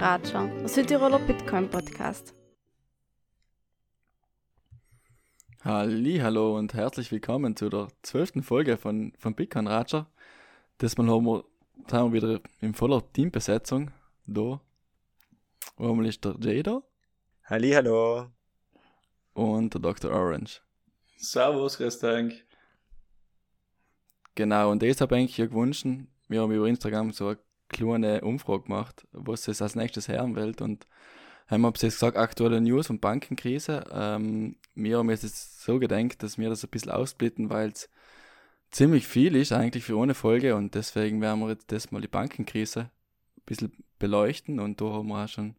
Ratscher, der Südtiroler Bitcoin Podcast. Hallo und herzlich willkommen zu der zwölften Folge von, von Bitcoin Ratscher. Diesmal haben wir, haben wir wieder in voller Teambesetzung. Da. Einmal ist der Jada. Hallo. Und der Dr. Orange. Servus, grüß. Genau, und das habe ich eigentlich gewünscht. Wir haben über Instagram so eine kleine Umfrage gemacht, was es als nächstes hören will. Und haben wir jetzt gesagt, aktuelle News und Bankenkrise. Ähm, wir haben jetzt so gedacht, dass wir das ein bisschen ausblitten, weil es ziemlich viel ist eigentlich für eine Folge und deswegen werden wir jetzt das mal die Bankenkrise ein bisschen beleuchten und da haben wir auch schon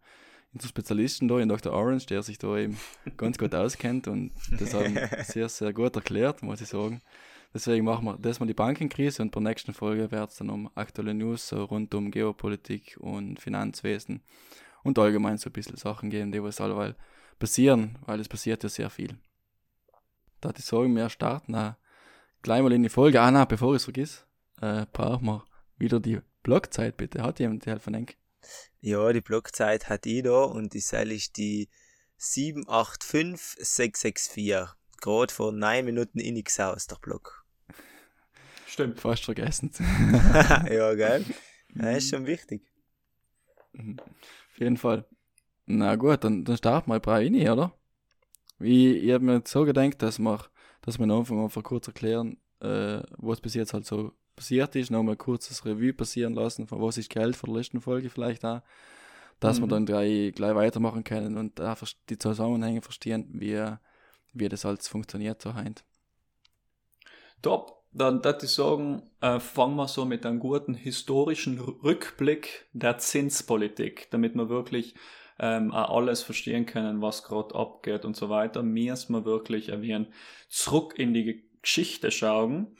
unseren Spezialisten da, in Dr. Orange, der sich da eben ganz gut auskennt und das haben sehr, sehr gut erklärt, muss ich sagen. Deswegen machen wir das mal die Bankenkrise und bei der nächsten Folge wird es dann um aktuelle News rund um Geopolitik und Finanzwesen und allgemein so ein bisschen Sachen geben, die was allweil passieren, weil es passiert ja sehr viel. Da ich sagen, wir starten gleich mal in die Folge. Ah, nein, bevor ich es vergiss, äh, brauchen wir wieder die Blockzeit, bitte. Hat jemand die helfen, Enk? Ja, die Blockzeit hat ich da und die Seil ist die 785664. Gerade vor 9 Minuten in aus der Block. Stimmt. Fast vergessen. ja, geil. Das ist schon wichtig. Mhm. Auf jeden Fall. Na gut, dann, dann starten wir bei rein, oder? Wie, ich habe mir jetzt so gedacht, dass wir, dass wir am Anfang einfach kurz erklären, äh, was bis jetzt halt so passiert ist, nochmal ein kurzes Revue passieren lassen, von was ist Geld von der letzten Folge vielleicht auch, dass mhm. wir dann gleich, gleich weitermachen können und einfach die Zusammenhänge verstehen, wie, wie das alles funktioniert so heint. Top dann würde ich sagen, äh, fangen wir so mit einem guten historischen Rückblick der Zinspolitik, damit wir wirklich ähm, auch alles verstehen können, was gerade abgeht und so weiter. Müssen wir wirklich erwähnen, zurück in die Geschichte schauen.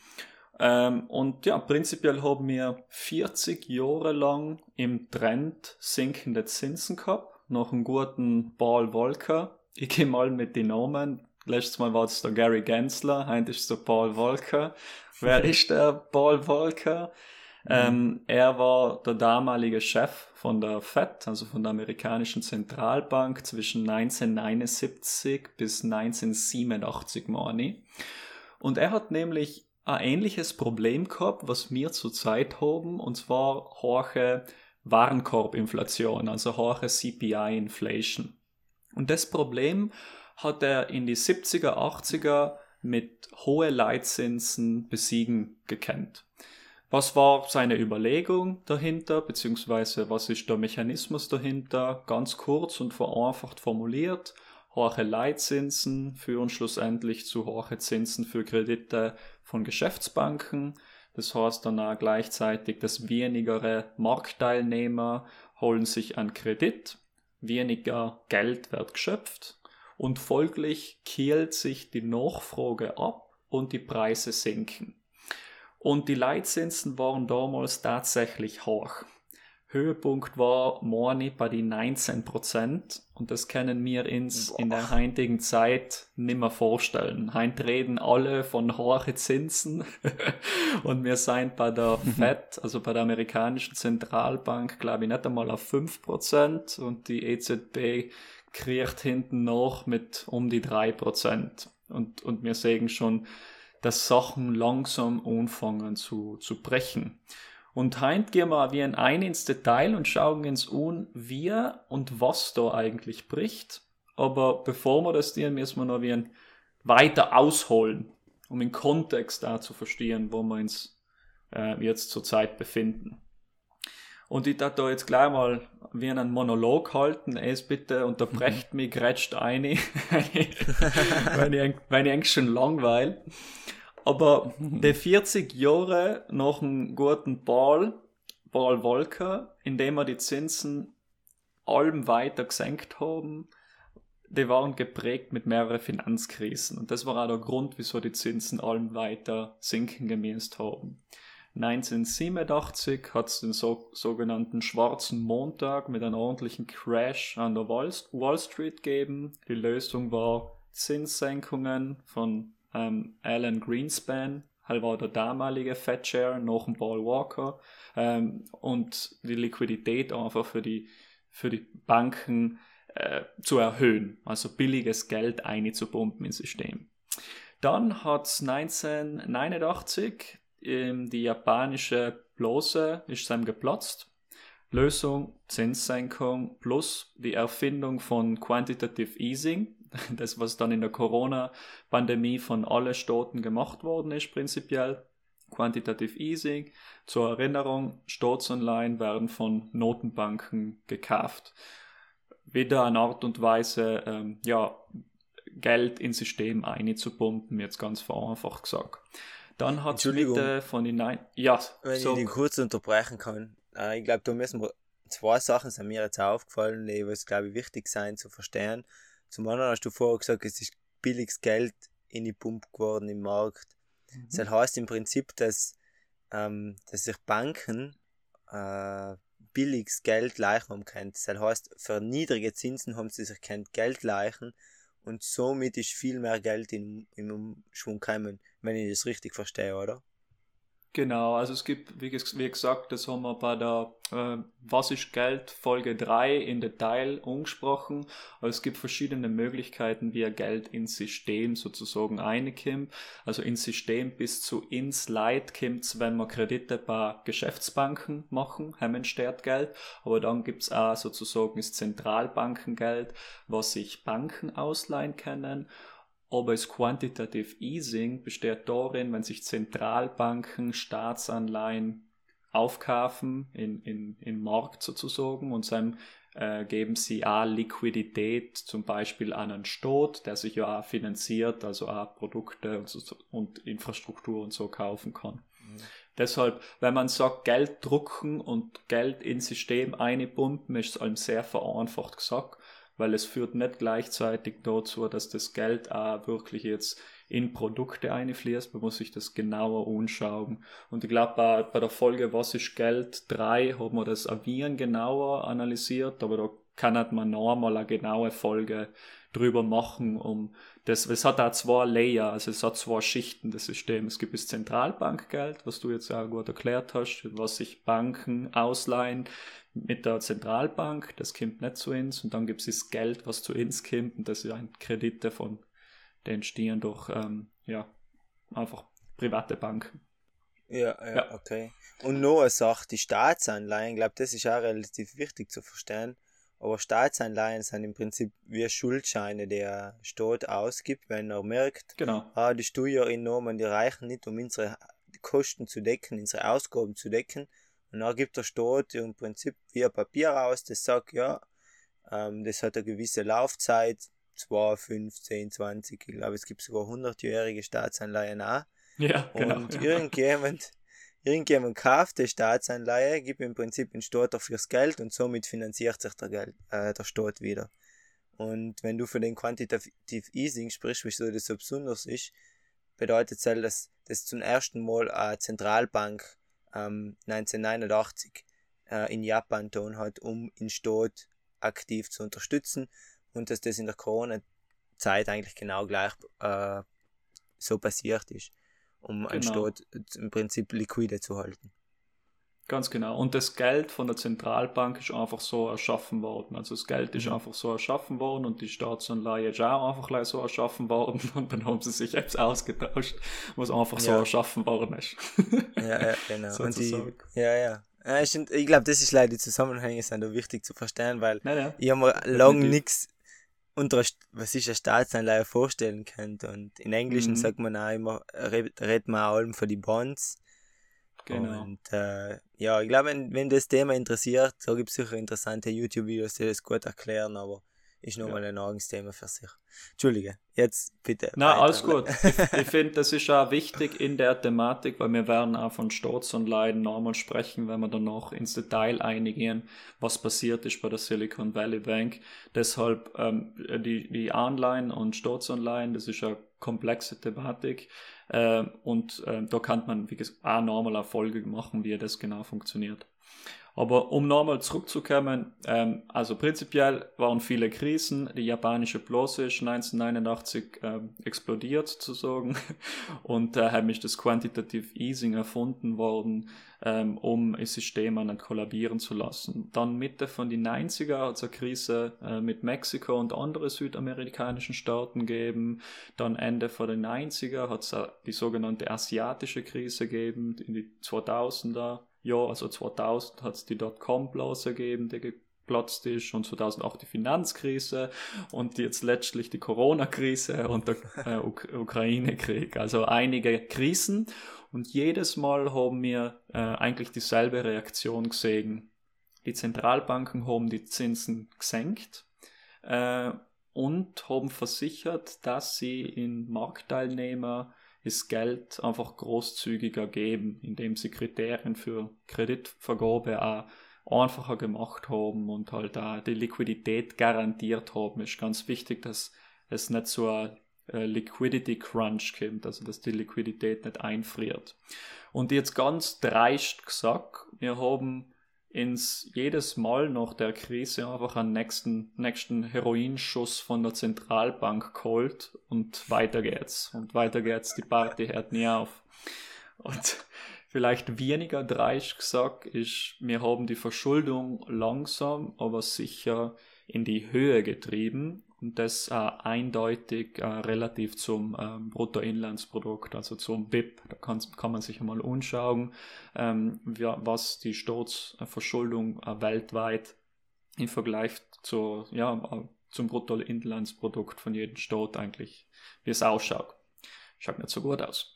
Ähm, und ja, prinzipiell haben wir 40 Jahre lang im Trend sinkende Zinsen gehabt, nach einem guten Paul Volcker. Ich gehe mal mit den Namen, Letztes Mal war es der Gary Gensler, heute ist es der Paul Volcker. Wer ist der Paul Volcker? Mhm. Ähm, er war der damalige Chef von der Fed, also von der amerikanischen Zentralbank zwischen 1979 bis 1987, meine Und er hat nämlich ein ähnliches Problem gehabt, was wir zurzeit haben, und zwar hohe Warenkorbinflation, also hohe CPI-Inflation. Und das Problem hat er in die 70er, 80er mit hohe Leitzinsen besiegen gekannt. Was war seine Überlegung dahinter, beziehungsweise was ist der Mechanismus dahinter? Ganz kurz und vereinfacht formuliert. Hohe Leitzinsen führen schlussendlich zu hohe Zinsen für Kredite von Geschäftsbanken. Das heißt dann auch gleichzeitig, dass wenigere Marktteilnehmer holen sich an Kredit, weniger Geld wird geschöpft und folglich kehlt sich die Nachfrage ab und die Preise sinken. Und die Leitzinsen waren damals tatsächlich hoch. Höhepunkt war Morni bei die 19 Prozent und das können wir uns Boah. in der heutigen Zeit nimmer vorstellen. Heint reden alle von hohen Zinsen und wir sind bei der Fed, also bei der amerikanischen Zentralbank, glaube ich, nicht einmal auf 5 Prozent und die EZB kriegt hinten noch mit um die drei Prozent. Und, und wir sehen schon, dass Sachen langsam anfangen zu, zu brechen. Und heint gehen wir wie ein ins Detail und schauen uns an, wie und was da eigentlich bricht. Aber bevor wir das tun, müssen wir noch wie ein weiter ausholen, um den Kontext da zu verstehen, wo wir uns äh, jetzt zurzeit befinden. Und ich darf da jetzt gleich mal wie einen Monolog halten. Es bitte unterbrecht mhm. mich, grätscht ein, wenn, ich, wenn ich eigentlich schon langweil. Aber die 40 Jahre nach einem guten Ball, Paul Volcker, in dem wir die Zinsen allem weiter gesenkt haben, die waren geprägt mit mehreren Finanzkrisen. Und das war auch der Grund, wieso die Zinsen allem weiter sinken gemäßt haben. 1987 hat es den so, sogenannten Schwarzen Montag mit einem ordentlichen Crash an der Wall, Wall Street gegeben. Die Lösung war Zinssenkungen von ähm, Alan Greenspan, halt war der damalige Fed Chair, noch ein Paul Walker ähm, und die Liquidität einfach für die für die Banken äh, zu erhöhen, also billiges Geld einzupumpen ins System. Dann hat 1989 ähm, die japanische Blase ist dann geplatzt. Lösung Zinssenkung plus die Erfindung von Quantitative Easing, das was dann in der Corona-Pandemie von allen Staaten gemacht worden ist prinzipiell. Quantitative Easing. Zur Erinnerung, Staatsanleihen werden von Notenbanken gekauft. Wieder eine Art und Weise, ähm, ja, Geld ins System einzupumpen, jetzt ganz vereinfacht gesagt. Dann hat es mit von den Nein. Ja, wenn so. ich den kurz unterbrechen kann. Äh, ich glaube, da müssen wir zwei Sachen sind mir jetzt aufgefallen, die was glaube ich wichtig sein zu verstehen. Zum anderen hast du vorher gesagt, es ist billiges Geld in die Pumpe geworden im Markt. Mhm. Das heißt im Prinzip, dass, ähm, dass sich Banken äh, billiges Geld leichen haben können. Das heißt, für niedrige Zinsen haben sie sich kein Geld leichen und somit ist viel mehr Geld in, im Umschwung gekommen, wenn ich das richtig verstehe, oder? Genau, also es gibt, wie, gesagt, das haben wir bei der äh, Was ist Geld Folge 3 in Detail angesprochen. Also es gibt verschiedene Möglichkeiten, wie er Geld ins System sozusagen reinkommt. Also ins System bis zu ins Light kommt wenn wir Kredite bei Geschäftsbanken machen, haben entsteht Geld. Aber dann gibt's auch sozusagen das Zentralbankengeld, was sich Banken ausleihen können. Aber das Quantitative Easing besteht darin, wenn sich Zentralbanken Staatsanleihen aufkaufen in, in, im Markt sozusagen und dann äh, geben sie auch Liquidität zum Beispiel an einen Staat, der sich ja auch finanziert, also auch Produkte und, so, und Infrastruktur und so kaufen kann. Mhm. Deshalb, wenn man sagt, Geld drucken und Geld ins System einpumpen, ist es allem sehr vereinfacht gesagt weil es führt nicht gleichzeitig dazu, dass das Geld auch wirklich jetzt in Produkte einfließt. Man muss sich das genauer anschauen. Und ich glaube, bei, bei der Folge Was ist Geld 3 haben wir das Avieren genauer analysiert, aber da kann man nochmal eine genaue Folge drüber machen, um das, es hat auch zwei Layer, also es hat zwei Schichten des Systems. Es gibt das Zentralbankgeld, was du jetzt auch gut erklärt hast, was sich Banken ausleihen mit der Zentralbank, das kommt nicht zu uns und dann gibt es das Geld, was zu uns kommt und das ist ein Kredit davon, der entstehen durch, ähm, ja, einfach private Banken. Ja, ja, ja, okay. Und noch eine Sache, die Staatsanleihen, ich glaube, das ist auch relativ wichtig zu verstehen. Aber Staatsanleihen sind im Prinzip wie Schuldscheine, die der Staat ausgibt, wenn er merkt, genau. ah, die Steuereinnahmen, die reichen nicht, um unsere Kosten zu decken, unsere Ausgaben zu decken. Und dann gibt der Staat im Prinzip wie ein Papier aus, das sagt, ja, ähm, das hat eine gewisse Laufzeit, 2, 5, 10, 20, ich glaube, es gibt sogar 100-jährige Staatsanleihen auch. Ja, genau. Und irgendjemand, irgendjemand kauft die Staatsanleihe, gibt im Prinzip den Staat dafür das Geld und somit finanziert sich der, Geld, äh, der Staat wieder. Und wenn du von den Quantitative Easing sprichst, wieso das so besonders ist, bedeutet das, dass das zum ersten Mal eine Zentralbank ähm, 1989 äh, in Japan tun hat, um den Staat aktiv zu unterstützen und dass das in der Corona-Zeit eigentlich genau gleich äh, so passiert ist, um genau. einen Staat im Prinzip liquide zu halten. Ganz genau. Und das Geld von der Zentralbank ist einfach so erschaffen worden. Also das Geld ist mhm. einfach so erschaffen worden und die Staatsanleihe ist auch einfach so erschaffen worden und dann haben sie sich jetzt ausgetauscht, was einfach ja. so erschaffen worden ist. ja, ja, genau. und die, ja, ja. Ich glaube, das ist leider die Zusammenhänge sind da wichtig zu verstehen, weil ja, ja. ich habe mir lange nichts unter was ich eine Staatsanleihe vorstellen könnte. Und in Englischen mhm. sagt man auch immer, redet man auch allem für die Bonds. Genau. Und äh, ja, ich glaube, wenn, wenn das Thema interessiert, da gibt es sicher interessante YouTube-Videos, die das gut erklären, aber ist nochmal ja. ein eigenes Thema für sich. Entschuldige, jetzt bitte. Na, weiter. alles gut. ich, ich finde, das ist auch wichtig in der Thematik, weil wir werden auch von Staatsanleihen nochmal sprechen, wenn wir dann noch ins Detail einigen, was passiert ist bei der Silicon Valley Bank. Deshalb ähm, die, die Anleihen und Staatsanleihen, das ist eine komplexe Thematik. Äh, und äh, da kann man, wie gesagt, auch nochmal eine Folge machen, wie das genau funktioniert. Aber um nochmal zurückzukommen, ähm, also prinzipiell waren viele Krisen. Die japanische Blase ist 1989 ähm, explodiert, zu sagen. Und daher äh, ist das Quantitative Easing erfunden worden, ähm, um das System an kollabieren zu lassen. Dann Mitte von den 90er hat es eine Krise äh, mit Mexiko und andere südamerikanischen Staaten gegeben. Dann Ende von den 90er hat es die sogenannte asiatische Krise gegeben, in die 2000er ja, also 2000 hat es die Dotcom-Blase gegeben, die geplatzt ist und 2008 die Finanzkrise und jetzt letztlich die Corona-Krise und der äh, Uk Ukraine-Krieg. Also einige Krisen und jedes Mal haben wir äh, eigentlich dieselbe Reaktion gesehen. Die Zentralbanken haben die Zinsen gesenkt äh, und haben versichert, dass sie in Marktteilnehmer ist Geld einfach großzügiger geben, indem sie Kriterien für Kreditvergabe auch einfacher gemacht haben und halt auch die Liquidität garantiert haben. Ist ganz wichtig, dass es nicht so ein Liquidity Crunch kommt, also dass die Liquidität nicht einfriert. Und jetzt ganz dreist gesagt, wir haben ins jedes Mal nach der Krise einfach einen nächsten, nächsten Heroinschuss von der Zentralbank geholt und weiter geht's. Und weiter geht's, die Party hört nie auf. Und vielleicht weniger dreist gesagt ist, wir haben die Verschuldung langsam, aber sicher in die Höhe getrieben und das äh, eindeutig äh, relativ zum ähm, Bruttoinlandsprodukt, also zum BIP. Da kann, kann man sich einmal anschauen, ähm, ja, was die Staatsverschuldung äh, weltweit im Vergleich zur, ja, äh, zum Bruttoinlandsprodukt von jedem Staat eigentlich, wie es ausschaut. Schaut nicht so gut aus.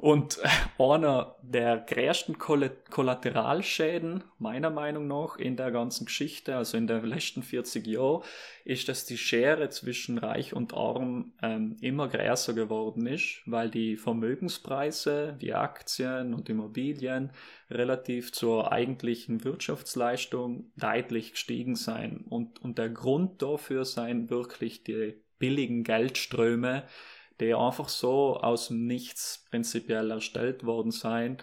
Und äh, einer der größten Kollateralschäden, meiner Meinung nach, in der ganzen Geschichte, also in den letzten 40 Jahren, ist, dass die Schere zwischen Reich und Arm ähm, immer größer geworden ist, weil die Vermögenspreise wie Aktien und Immobilien relativ zur eigentlichen Wirtschaftsleistung deutlich gestiegen sein. Und, und der Grund dafür seien wirklich die billigen Geldströme, die einfach so aus dem Nichts prinzipiell erstellt worden sein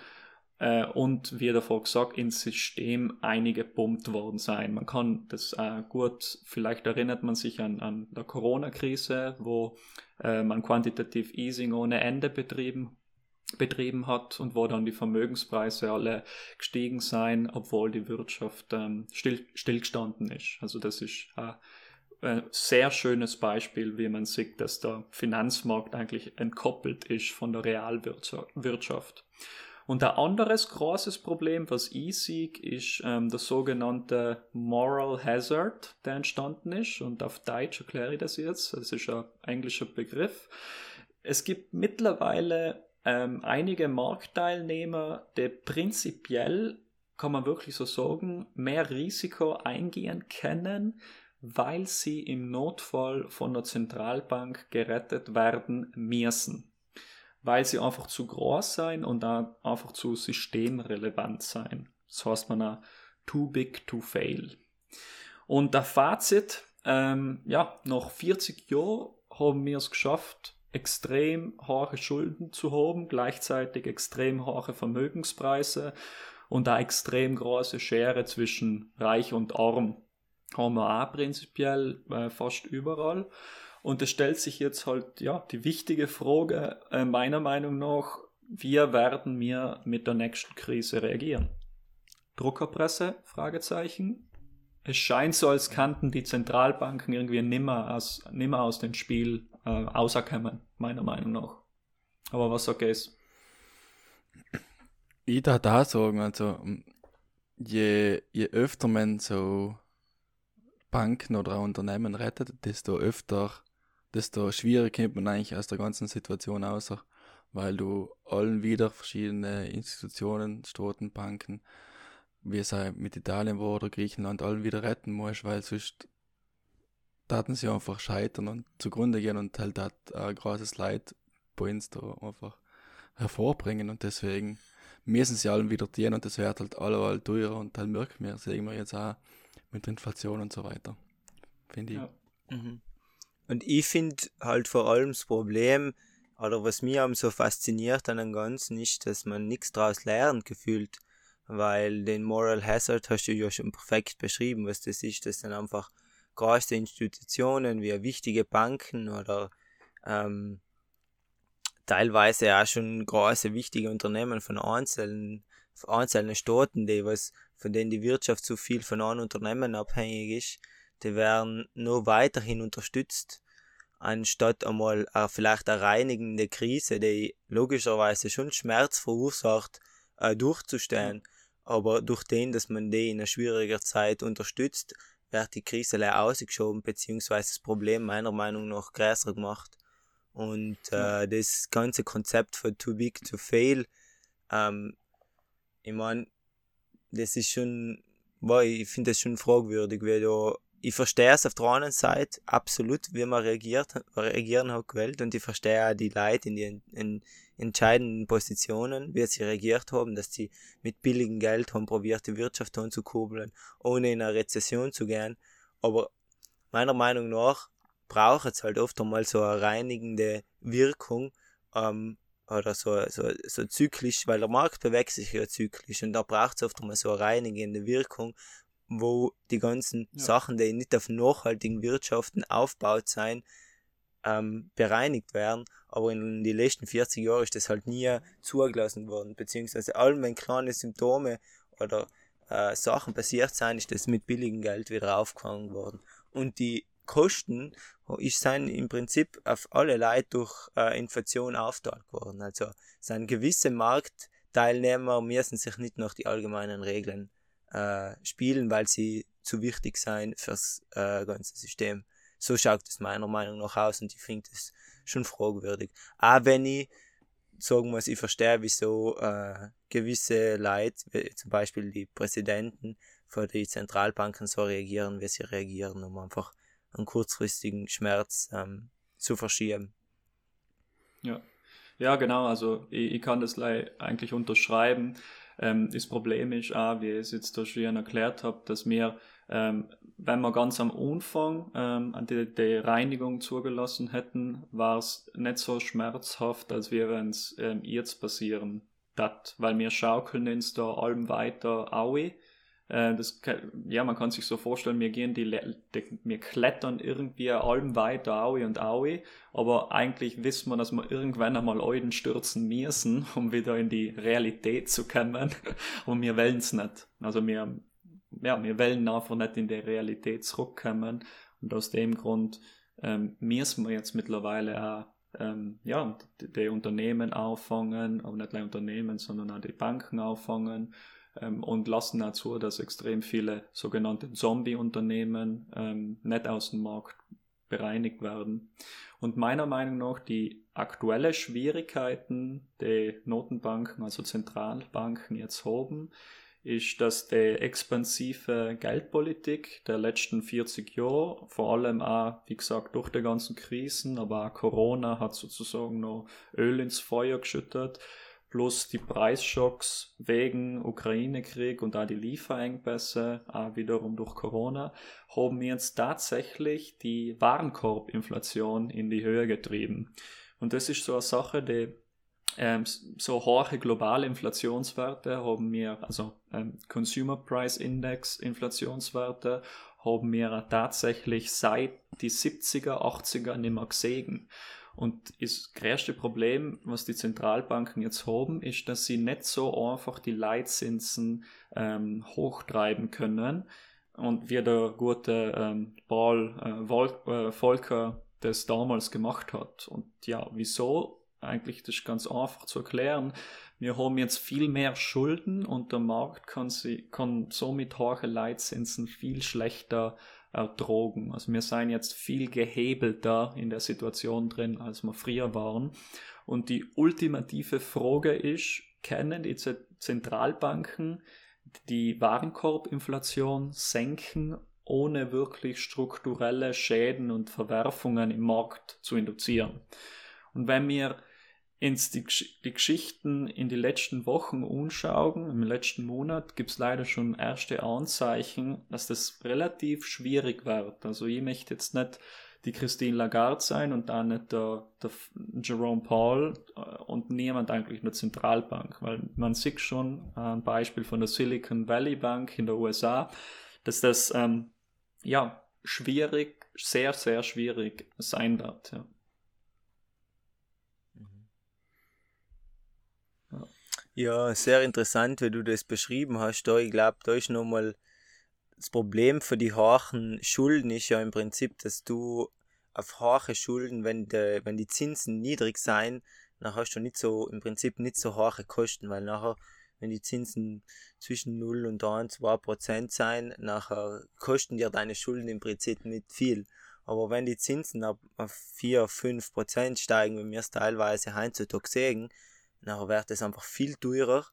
äh, und wie davor gesagt ins System eingepumpt worden sein. Man kann das äh, gut, vielleicht erinnert man sich an, an der Corona-Krise, wo äh, man Quantitative Easing ohne Ende betrieben betrieben hat und wo dann die Vermögenspreise alle gestiegen sein, obwohl die Wirtschaft ähm, still, stillgestanden ist. Also das ist äh, ein sehr schönes Beispiel, wie man sieht, dass der Finanzmarkt eigentlich entkoppelt ist von der Realwirtschaft. Und ein anderes großes Problem, was ich sehe, ist ähm, der sogenannte Moral Hazard, der entstanden ist. Und auf Deutsch erkläre ich das jetzt. Das ist ein englischer Begriff. Es gibt mittlerweile ähm, einige Marktteilnehmer, die prinzipiell, kann man wirklich so sagen, mehr Risiko eingehen können, weil sie im Notfall von der Zentralbank gerettet werden müssen. Weil sie einfach zu groß sein und dann einfach zu systemrelevant sein. Das heißt man auch too big to fail. Und der Fazit, ähm, ja, nach 40 Jahren haben wir es geschafft, extrem hohe Schulden zu haben, gleichzeitig extrem hohe Vermögenspreise und da extrem große Schere zwischen Reich und Arm haben wir auch prinzipiell äh, fast überall. Und es stellt sich jetzt halt, ja, die wichtige Frage, äh, meiner Meinung nach, wie werden wir mit der nächsten Krise reagieren? Druckerpresse? Fragezeichen. Es scheint so, als kannten die Zentralbanken irgendwie nimmer aus, nimmer aus dem Spiel äh, auserkommen, meiner Meinung nach. Aber was sagt es? Ich darf da sagen, also je, je öfter man so Banken oder ein Unternehmen rettet, desto öfter, desto schwieriger kommt man eigentlich aus der ganzen Situation aus, weil du allen wieder verschiedene Institutionen, Staaten, Banken, wie es auch mit Italien war oder Griechenland, allen wieder retten musst, weil sonst taten sie einfach scheitern und zugrunde gehen und halt hat ein großes Leid bei uns da einfach hervorbringen und deswegen müssen sie allen wieder dienen und das wird halt allemal teurer und halt merken wir, sehen wir jetzt auch mit Inflation und so weiter. Finde ich. Ja. Mhm. Und ich finde halt vor allem das Problem, oder was mich am so fasziniert an dem Ganzen ist, dass man nichts daraus lernt gefühlt. weil den Moral Hazard hast du ja schon perfekt beschrieben, was das ist. Das sind einfach große Institutionen wie wichtige Banken oder ähm, teilweise auch schon große wichtige Unternehmen von einzelnen, von einzelnen Staaten, die was, von denen die Wirtschaft so viel von einem Unternehmen abhängig ist, die werden nur weiterhin unterstützt, anstatt einmal äh, vielleicht eine reinigende Krise, die logischerweise schon Schmerz verursacht, äh, durchzustehen. Aber durch den, dass man die in einer schwieriger Zeit unterstützt, wird die Krise leer ausgeschoben, beziehungsweise das Problem meiner Meinung nach größer gemacht. Und äh, das ganze Konzept von Too Big to Fail, ähm, ich meine, das ist schon, boah, ich finde das schon fragwürdig, weil da, ich verstehe es auf der einen Seite absolut, wie man reagiert, reagieren hat gewählt und ich verstehe auch die Leute in den in entscheidenden Positionen, wie sie reagiert haben, dass sie mit billigem Geld haben probiert, die Wirtschaft anzukurbeln, ohne in eine Rezession zu gehen. Aber meiner Meinung nach braucht es halt oft einmal so eine reinigende Wirkung ähm, oder so, so, so zyklisch, weil der Markt bewegt sich ja zyklisch und da braucht es oft einmal so eine reinigende Wirkung, wo die ganzen ja. Sachen, die nicht auf nachhaltigen Wirtschaften aufgebaut sein, ähm, bereinigt werden. Aber in den letzten 40 Jahren ist das halt nie zugelassen worden, beziehungsweise allem, wenn kleine Symptome oder äh, Sachen passiert sind, ist das mit billigem Geld wieder aufgefangen worden. Und die Kosten ist sein im Prinzip auf alle Leute durch äh, Inflation aufgeteilt worden. Also sind gewisse Marktteilnehmer müssen sich nicht nach die allgemeinen Regeln äh, spielen, weil sie zu wichtig sein fürs äh, ganze System. So schaut es meiner Meinung nach aus und ich finde es schon fragwürdig. Auch wenn ich sagen muss, ich verstehe, wieso äh, gewisse Leute, zum Beispiel die Präsidenten für die Zentralbanken so reagieren, wie sie reagieren, um einfach einen kurzfristigen Schmerz ähm, zu verschieben. Ja. ja, genau, also ich, ich kann das eigentlich unterschreiben. Ähm, das Problem ist auch, wie ich es jetzt da schon erklärt habe, dass wir, ähm, wenn wir ganz am Anfang ähm, die, die Reinigung zugelassen hätten, war es nicht so schmerzhaft, als wäre es ähm, jetzt passieren. Dat, weil wir schaukeln uns da allem weiter aue äh, das, ja, man kann sich so vorstellen, wir gehen die, die wir klettern irgendwie allem weiter Aue und Aue, aber eigentlich wissen wir, dass wir irgendwann einmal Euden stürzen müssen, um wieder in die Realität zu kommen. und wir wollen es nicht. Also wir, ja, wir wollen einfach nicht in die Realität zurückkommen. Und aus dem Grund ähm, müssen wir jetzt mittlerweile auch ähm, ja, die, die Unternehmen auffangen, aber nicht nur Unternehmen, sondern auch die Banken auffangen ähm, und lassen dazu, dass extrem viele sogenannte Zombie-Unternehmen ähm, nicht aus dem Markt bereinigt werden. Und meiner Meinung nach die aktuelle Schwierigkeiten der Notenbanken, also Zentralbanken jetzt haben, ist, dass die expansive Geldpolitik der letzten 40 Jahre, vor allem auch, wie gesagt, durch die ganzen Krisen, aber auch Corona hat sozusagen noch Öl ins Feuer geschüttet, plus die Preisschocks wegen Ukraine-Krieg und da die Lieferengpässe, auch wiederum durch Corona, haben jetzt tatsächlich die Warenkorbinflation in die Höhe getrieben. Und das ist so eine Sache, die ähm, so hohe globale Inflationswerte haben wir, also ähm, Consumer Price Index Inflationswerte, haben wir tatsächlich seit die 70er, 80er nicht mehr gesehen. Und das größte Problem, was die Zentralbanken jetzt haben, ist, dass sie nicht so einfach die Leitzinsen ähm, hochtreiben können. Und wie der gute ähm, Paul äh, Vol äh, Volker das damals gemacht hat. Und ja, wieso? Eigentlich das ist ganz einfach zu erklären. Wir haben jetzt viel mehr Schulden und der Markt kann, sie, kann somit hohe Leitzinsen viel schlechter ertrogen. Also wir seien jetzt viel gehebelter in der Situation drin, als wir früher waren. Und die ultimative Frage ist, kennen die Zentralbanken die Warenkorbinflation senken, ohne wirklich strukturelle Schäden und Verwerfungen im Markt zu induzieren? Und wenn wir ins die, die Geschichten in die letzten Wochen anschauen, im letzten Monat gibt es leider schon erste Anzeichen, dass das relativ schwierig wird. Also ich möchte jetzt nicht die Christine Lagarde sein und dann nicht der, der Jerome Paul äh, und niemand eigentlich eine Zentralbank, weil man sieht schon ein Beispiel von der Silicon Valley Bank in der USA, dass das ähm, ja schwierig, sehr, sehr schwierig sein wird. Ja. Ja, sehr interessant, wie du das beschrieben hast. Da, ich glaube, da ist nochmal das Problem für die hohen Schulden ist ja im Prinzip, dass du auf hohe Schulden, wenn, de, wenn die Zinsen niedrig sein, dann hast du nicht so, im Prinzip nicht so hohe Kosten, weil nachher, wenn die Zinsen zwischen 0 und 1, 2 Prozent sein, nachher kosten dir deine Schulden im Prinzip nicht viel. Aber wenn die Zinsen auf 4, 5 Prozent steigen, wie wir es teilweise heutzutage sehen, nachher wird es einfach viel teurer,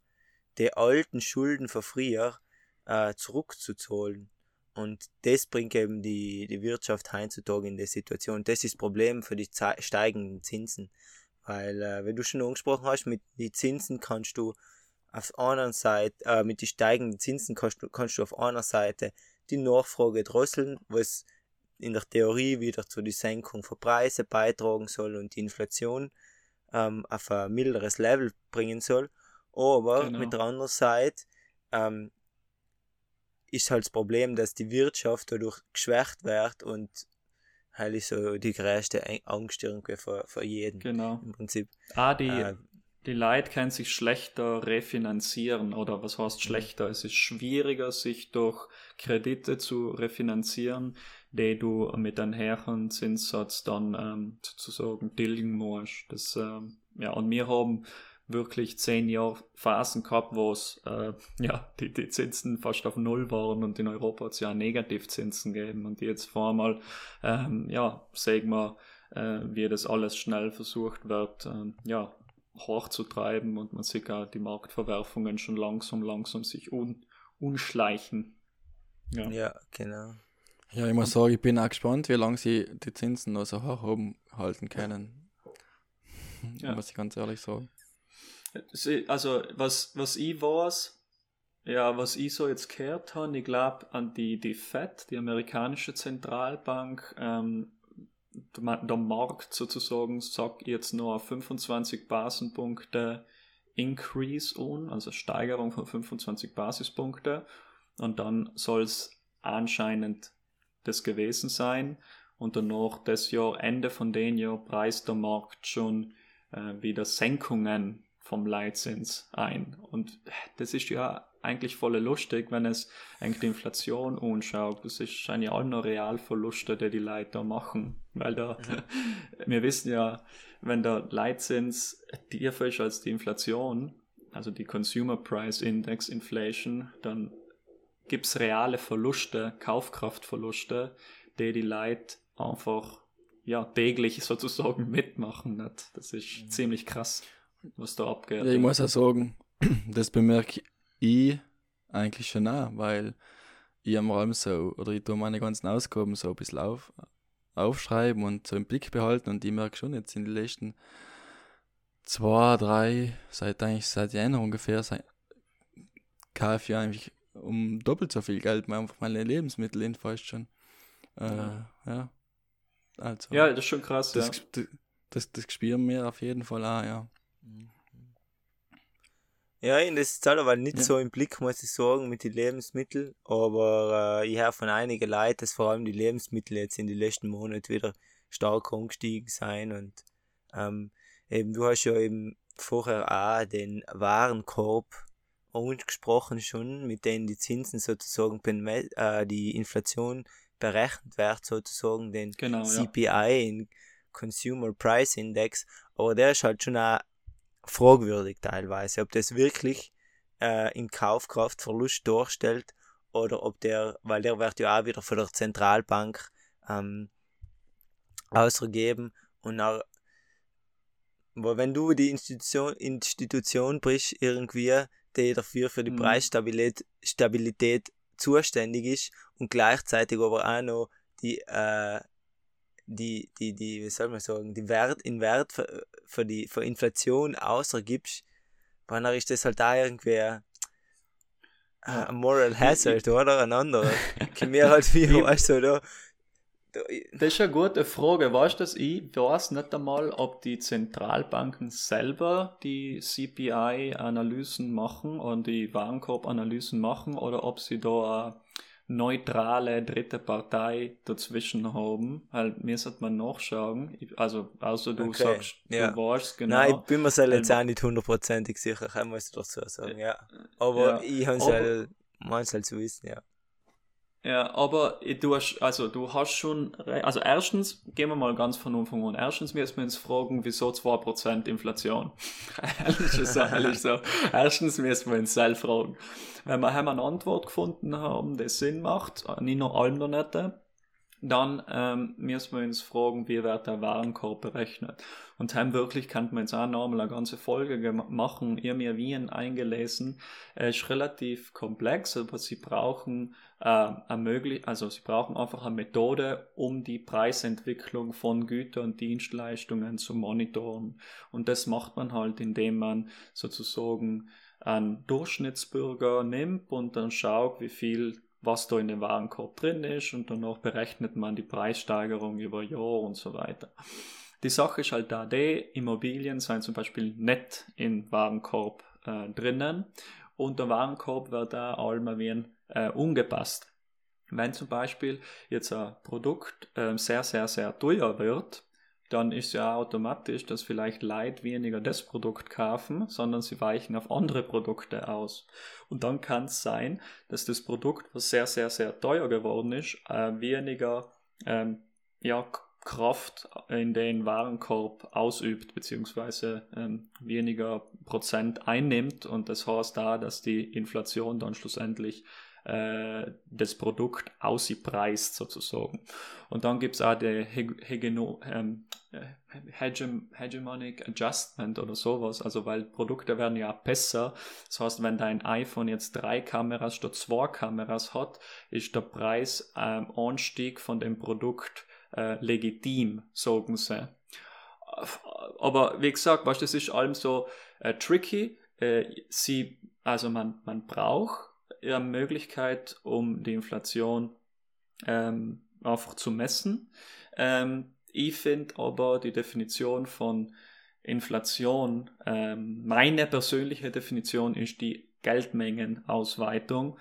die alten Schulden von früher äh, zurückzuzahlen. Und das bringt eben die, die Wirtschaft heutzutage in die Situation. Das ist das Problem für die steigenden Zinsen. Weil, äh, wenn du schon angesprochen hast, mit den Zinsen kannst du auf einer Seite, äh, mit den steigenden Zinsen kannst du, kannst du auf einer Seite die Nachfrage drosseln, was in der Theorie wieder zu der Senkung von Preisen beitragen soll und die Inflation ähm, auf ein milderes Level bringen soll. Aber genau. mit der anderen Seite ähm, ist halt das Problem, dass die Wirtschaft dadurch geschwächt wird und halt ist so die größte Angst irgendwie für, für jeden. Genau. Im Prinzip. Ah, die, äh, die Leute können sich schlechter refinanzieren oder was heißt schlechter? Es ist schwieriger, sich durch Kredite zu refinanzieren, die du mit einem höheren Zinssatz dann ähm, sozusagen tilgen musst. Das, ähm, ja, und wir haben wirklich zehn Jahre Phasen gehabt, wo es äh, ja, die, die Zinsen fast auf Null waren und in Europa hat es ja Negativzinsen gegeben und jetzt vor einmal, ähm, ja, sagen wir, äh, wie das alles schnell versucht wird, äh, ja, hochzutreiben und man sieht auch die Marktverwerfungen schon langsam, langsam sich un, unschleichen. Ja. ja, genau. Ja, ich muss sagen, ich bin auch gespannt, wie lange sie die Zinsen noch so hoch oben halten können. Ja. Muss ich ganz ehrlich sagen. Also, was, was ich weiß, ja, was ich so jetzt gehört habe, ich glaube an die, die FED, die amerikanische Zentralbank, ähm, der Markt sozusagen sagt jetzt nur 25 Basispunkte Increase on, also Steigerung von 25 Basispunkte. Und dann soll es anscheinend das gewesen sein. Und danach das Jahr, Ende von dem Jahr preist der Markt schon äh, wieder Senkungen vom Leitzins ein. Und das ist ja eigentlich voll lustig, wenn es eigentlich die Inflation anschaut. Das ist eigentlich auch noch Realverluste, die die Leute da machen. Weil da, mhm. wir wissen ja, wenn der Leitzins tiefer ist als die Inflation, also die Consumer Price Index Inflation, dann gibt es reale Verluste, Kaufkraftverluste, die die Leute einfach ja, täglich sozusagen mitmachen. Nicht? Das ist mhm. ziemlich krass was da abgeht. Ja, ich muss auch sagen, das bemerke ich eigentlich schon auch, weil ich am allem so, oder ich tue meine ganzen Ausgaben so ein bisschen auf, aufschreiben und so im Blick behalten und ich merke schon jetzt in den letzten zwei, drei, seit eigentlich seit Jänner ungefähr, seit, kaufe ich eigentlich um doppelt so viel Geld, einfach meine Lebensmittel in fast schon. Äh, ja. ja. Also, ja, das ist schon krass, das, ja. Das, das, das spüren wir auf jeden Fall auch, ja. Ja, in das ist aber nicht ja. so im Blick, muss ich sagen, mit den Lebensmitteln. Aber äh, ich habe von einigen Leuten, dass vor allem die Lebensmittel jetzt in den letzten Monaten wieder stark angestiegen sein. Und ähm, eben, du hast ja eben vorher auch den Warenkorb angesprochen schon, mit denen die Zinsen sozusagen, äh, die Inflation berechnet wird, sozusagen, den genau, CPI, ja. in Consumer Price Index. Aber der ist halt schon auch fragwürdig teilweise, ob das wirklich äh, in Kaufkraft Verlust darstellt oder ob der, weil der wird ja auch wieder von der Zentralbank ähm, ausgegeben und auch, weil wenn du die Institution, Institution bist irgendwie, die dafür für die mhm. Preisstabilität Stabilität zuständig ist und gleichzeitig aber auch noch die äh, die, die, die, wie soll man sagen, die Wert, in Wert für, für die für Inflation ausgibst, dann ist das halt da irgendwie ein, ein Moral Hazard, oder? Ein anderer. mir halt wie, weißt du, da, Das ist eine gute Frage. Weißt du, ich weiß nicht einmal, ob die Zentralbanken selber die CPI-Analysen machen und die Warenkorb-Analysen machen oder ob sie da neutrale dritte Partei dazwischen haben. Weil mir sollte man nachschauen. Also, außer du Okay, sagst, ja. du weißt genau. Nein, ich bin mir selber jetzt Ähm, auch nicht hundertprozentig sicher, kann man es dazu sagen, ja. Aber Ja, ich habe es halt, halt zu wissen, ja. Ja, aber du hast, also du hast schon, also erstens, gehen wir mal ganz von Anfang an. Erstens müssen wir uns fragen, wieso 2% Inflation? ehrlich so, ehrlich so. Erstens müssen wir uns selbst fragen. Wenn wir haben eine Antwort gefunden haben, die Sinn macht, äh, nicht nur allem noch nicht, dann ähm, müssen wir uns fragen, wie wird der Warenkorb berechnet. Und heim wirklich kann man jetzt auch nochmal eine ganze Folge machen. Ihr mir Wien eingelesen. Er ist relativ komplex, aber sie brauchen äh, möglich, also sie brauchen einfach eine Methode, um die Preisentwicklung von Gütern und Dienstleistungen zu monitoren. Und das macht man halt, indem man sozusagen einen Durchschnittsbürger nimmt und dann schaut, wie viel was da in dem Warenkorb drin ist und danach berechnet man die Preissteigerung über Jahr und so weiter. Die Sache ist halt da, die Immobilien sind zum Beispiel nicht im Warenkorb äh, drinnen und der Warenkorb wird da allem wie äh, angepasst. Wenn zum Beispiel jetzt ein Produkt äh, sehr, sehr, sehr teuer wird, dann ist ja automatisch, dass vielleicht Leute weniger das Produkt kaufen, sondern sie weichen auf andere Produkte aus. Und dann kann es sein, dass das Produkt, was sehr, sehr, sehr teuer geworden ist, äh, weniger ähm, ja, Kraft in den Warenkorb ausübt, beziehungsweise ähm, weniger Prozent einnimmt. Und das heißt da, dass die Inflation dann schlussendlich äh, das Produkt auspreist sozusagen. Und dann gibt es auch die Heg Hegeno ähm, äh, Hegem Hegemonic Adjustment oder sowas, also weil Produkte werden ja besser. Das heißt, wenn dein iPhone jetzt drei Kameras statt zwei Kameras hat, ist der Preis ähm, Anstieg von dem Produkt äh, legitim, sagen sie. Aber wie gesagt, weißt, das ist allem so äh, tricky. Äh, sie, also man, man braucht eine Möglichkeit, um die Inflation ähm, einfach zu messen. Ähm, ich finde aber die Definition von Inflation, ähm, meine persönliche Definition ist die Geldmengenausweitung.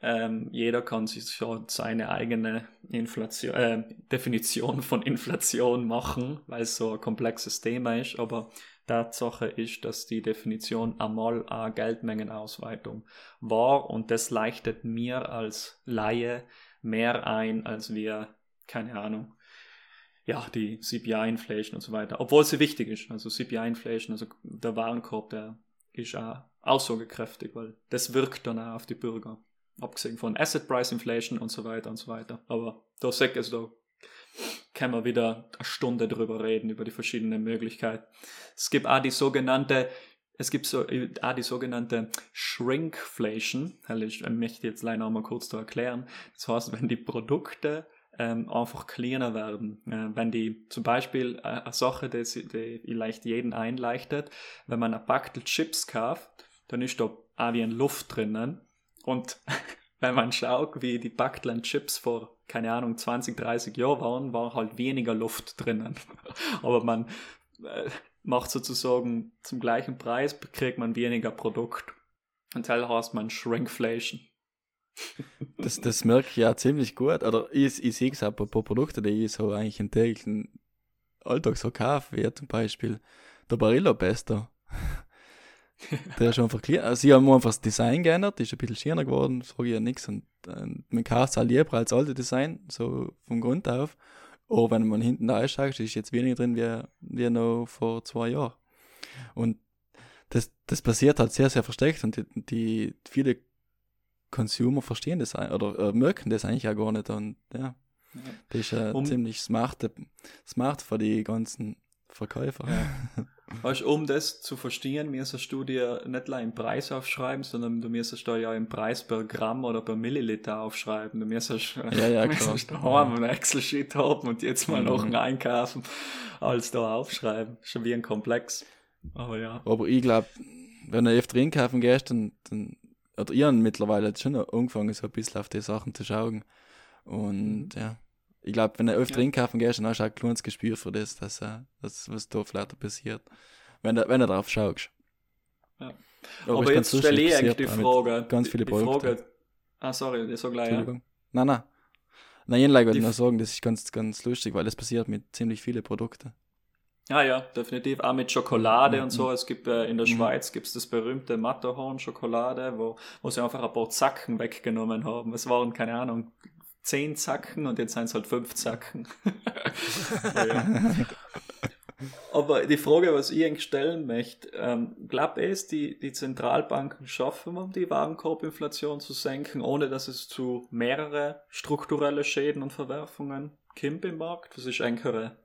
Ähm, jeder kann sich schon seine eigene Inflation, äh, Definition von Inflation machen, weil es so ein komplexes Thema ist, aber Tatsache ist, dass die Definition einmal eine Geldmengenausweitung war und das leichtet mir als Laie mehr ein, als wir, keine Ahnung, ja, die CPI-Inflation und so weiter, obwohl sie wichtig ist. Also CPI-Inflation, also der Warenkorb, der ist auch aussagekräftig, weil das wirkt dann auch auf die Bürger. Abgesehen von Asset Price Inflation und so weiter und so weiter. Aber da sag ich, da kann man wieder eine Stunde drüber reden, über die verschiedenen Möglichkeiten. Es gibt auch die sogenannte, es gibt so, auch die sogenannte Shrinkflation. Ich möchte jetzt leider mal kurz da erklären. Das heißt, wenn die Produkte ähm, einfach kleiner werden. Äh, wenn die zum Beispiel äh, eine Sache, die, die vielleicht jeden einleichtet, wenn man ein Packel Chips kauft, dann ist da auch wie ein Luft drinnen. Und wenn man schaut, wie die Packeln Chips vor, keine Ahnung, 20, 30 Jahren waren, war halt weniger Luft drinnen. Aber man äh, macht sozusagen zum gleichen Preis, kriegt man weniger Produkt. Und das heißt man Shrinkflation. Das, das merke ich ja ziemlich gut. Oder ich, ich sehe es auch bei Produkten, die ich so eigentlich im täglichen Alltag so kaufe, wie zum Beispiel der Barillo Pesto. Der ist einfach klein. Also, sie haben einfach das Design geändert, ist ein bisschen schöner geworden, sage ich ja nichts. Und äh, man kauft es auch lieber als alte Design, so vom Grund auf. Aber wenn man hinten da einschaut, ist jetzt weniger drin wie, wie noch vor zwei Jahren. Und das, das passiert halt sehr, sehr versteckt und die, die viele Consumer verstehen das oder äh, merken das eigentlich auch gar nicht. Und ja, das ist äh, Um- ziemlich smart, smart für die ganzen Verkäufer. Weißt, um das zu verstehen, müsstest du dir nicht nur einen Preis aufschreiben, sondern du müsstest da ja einen Preis per Gramm oder per Milliliter aufschreiben. Du müsstest, Ja, ja, müsstest daheim einen Excel-Sheet haben und jetzt mal noch Mhm. einen einkaufen, als da aufschreiben. Schon wie ein Komplex. Aber ja. Aber ich glaube, wenn du öfter einkaufen gehst, dann, dann oder habt mittlerweile schon angefangen, so ein bisschen auf die Sachen zu schauen. Und Mhm. ja, ich glaube, wenn du öfter ja. einkaufen gehst, dann hast du auch ein kleines Gespür für das, dass, äh, das was da vielleicht passiert. Wenn du, wenn du drauf schaust. Ja. Aber, Aber jetzt stelle ich eigentlich die Frage. Ganz viele die Frage. Ah, sorry, ich sag gleich. Entschuldigung. Ja. Nein, nein. Nein, ich wollte nur sagen, das ist ganz, ganz lustig, weil das passiert mit ziemlich vielen Produkten. Ja, ja, definitiv. Auch mit Schokolade mhm. und so. Es gibt äh, in der mhm. Schweiz gibt's das berühmte Matterhorn-Schokolade, wo, wo sie einfach ein paar Zacken weggenommen haben. Es waren, keine Ahnung, zehn Zacken und jetzt sind es halt fünf Zacken. Aber die Frage, was ich eigentlich stellen möchte, ähm, glaube ich, die, die Zentralbanken schaffen, um die Warenkorbinflation zu senken, ohne dass es zu mehrere strukturelle Schäden und Verwerfungen kommt im Markt? Das ist eigentlich eine,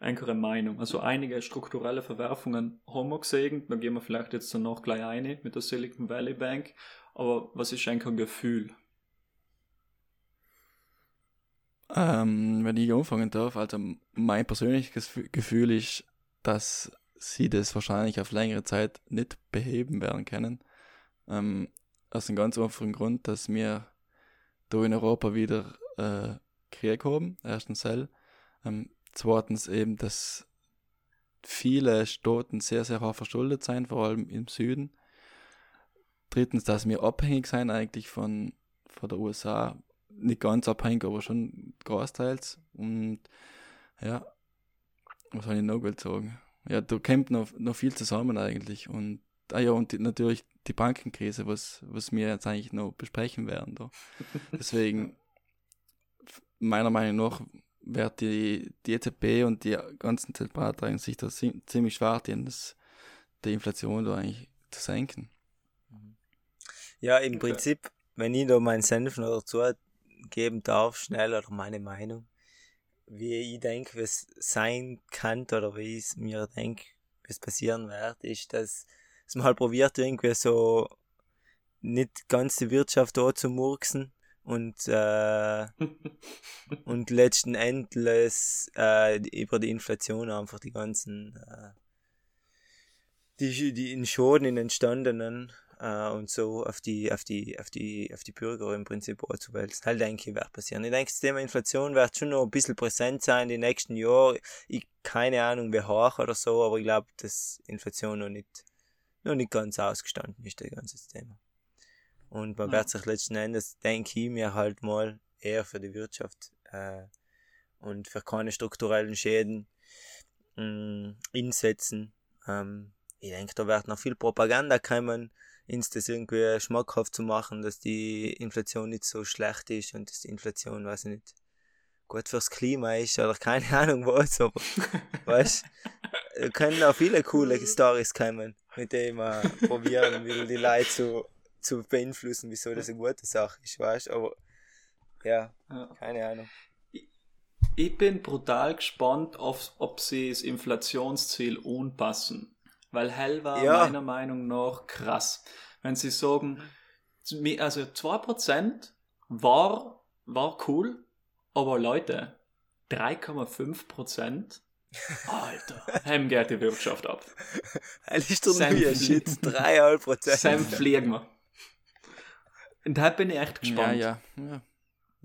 eigentlich eine Meinung. Also einige strukturelle Verwerfungen haben wir gesehen, da gehen wir vielleicht jetzt dann noch gleich eine mit der Silicon Valley Bank, aber was ist eigentlich ein Gefühl? Ähm, wenn ich anfangen darf, also mein persönliches Gefühl ist, dass sie das wahrscheinlich auf längere Zeit nicht beheben werden können. Ähm, aus dem ganz einfachen Grund, dass wir da in Europa wieder äh, Krieg haben, erstens Hell. Ähm, zweitens eben, dass viele Staaten sehr, sehr hoch verschuldet sind, vor allem im Süden. Drittens, dass wir abhängig sein eigentlich von, von der USA nicht ganz abhängig, aber schon großteils. Und ja, was soll ich noch gut sagen? Ja, da kommt noch, noch viel zusammen eigentlich. Und ah ja, und die, natürlich die Bankenkrise, was, was wir jetzt eigentlich noch besprechen werden. Da. Deswegen, meiner Meinung nach, wird die, die EZB und die ganzen Zentralbanken sich da ziemlich schwer das, die Inflation da eigentlich zu senken. Ja, im Prinzip, wenn ich da meinen Senf noch dazu geben darf, schnell oder meine Meinung, wie ich denke, was sein kann oder wie ich mir denke, was passieren wird, ist, dass, dass man halt probiert, irgendwie so nicht ganz die Wirtschaft da zu murksen und, äh, und letzten Endes äh, über die Inflation einfach die ganzen äh, die, die in Schaden entstandenen äh, und so auf die, auf die, auf die, auf die Bürger im Prinzip anzuwälzen. Halt denke ich, wird passieren. Ich denke, das Thema Inflation wird schon noch ein bisschen präsent sein die nächsten Jahre. Ich, keine Ahnung, wie hoch oder so, aber ich glaube, dass Inflation noch nicht, noch nicht ganz ausgestanden ist, das ganze Thema. Und man ja. wird sich letzten Endes, denke ich mir halt mal, eher für die Wirtschaft äh, und für keine strukturellen Schäden mh, mm, insetzen. Ähm, ich denke, da wird noch viel Propaganda kommen uns das irgendwie schmackhaft zu machen, dass die Inflation nicht so schlecht ist und dass die Inflation, weiß ich nicht, gut fürs Klima ist oder keine Ahnung was, aber weißt du, können auch viele coole Stories kommen, mit denen man probieren will, die Leute zu, zu beeinflussen, wieso das eine gute Sache ist, weißt aber ja, keine Ahnung. Ich bin brutal gespannt, auf, ob sie das Inflationsziel anpassen. Weil Hell war ja. meiner Meinung nach krass. Wenn sie sagen, also 2% war, war cool, aber Leute, 3,5%? Alter, heim geht die Wirtschaft ab. Das ist doch nur Shit, 3,5%. Sam fliegen wir. Und da bin ich echt gespannt. Ja, ja. ja.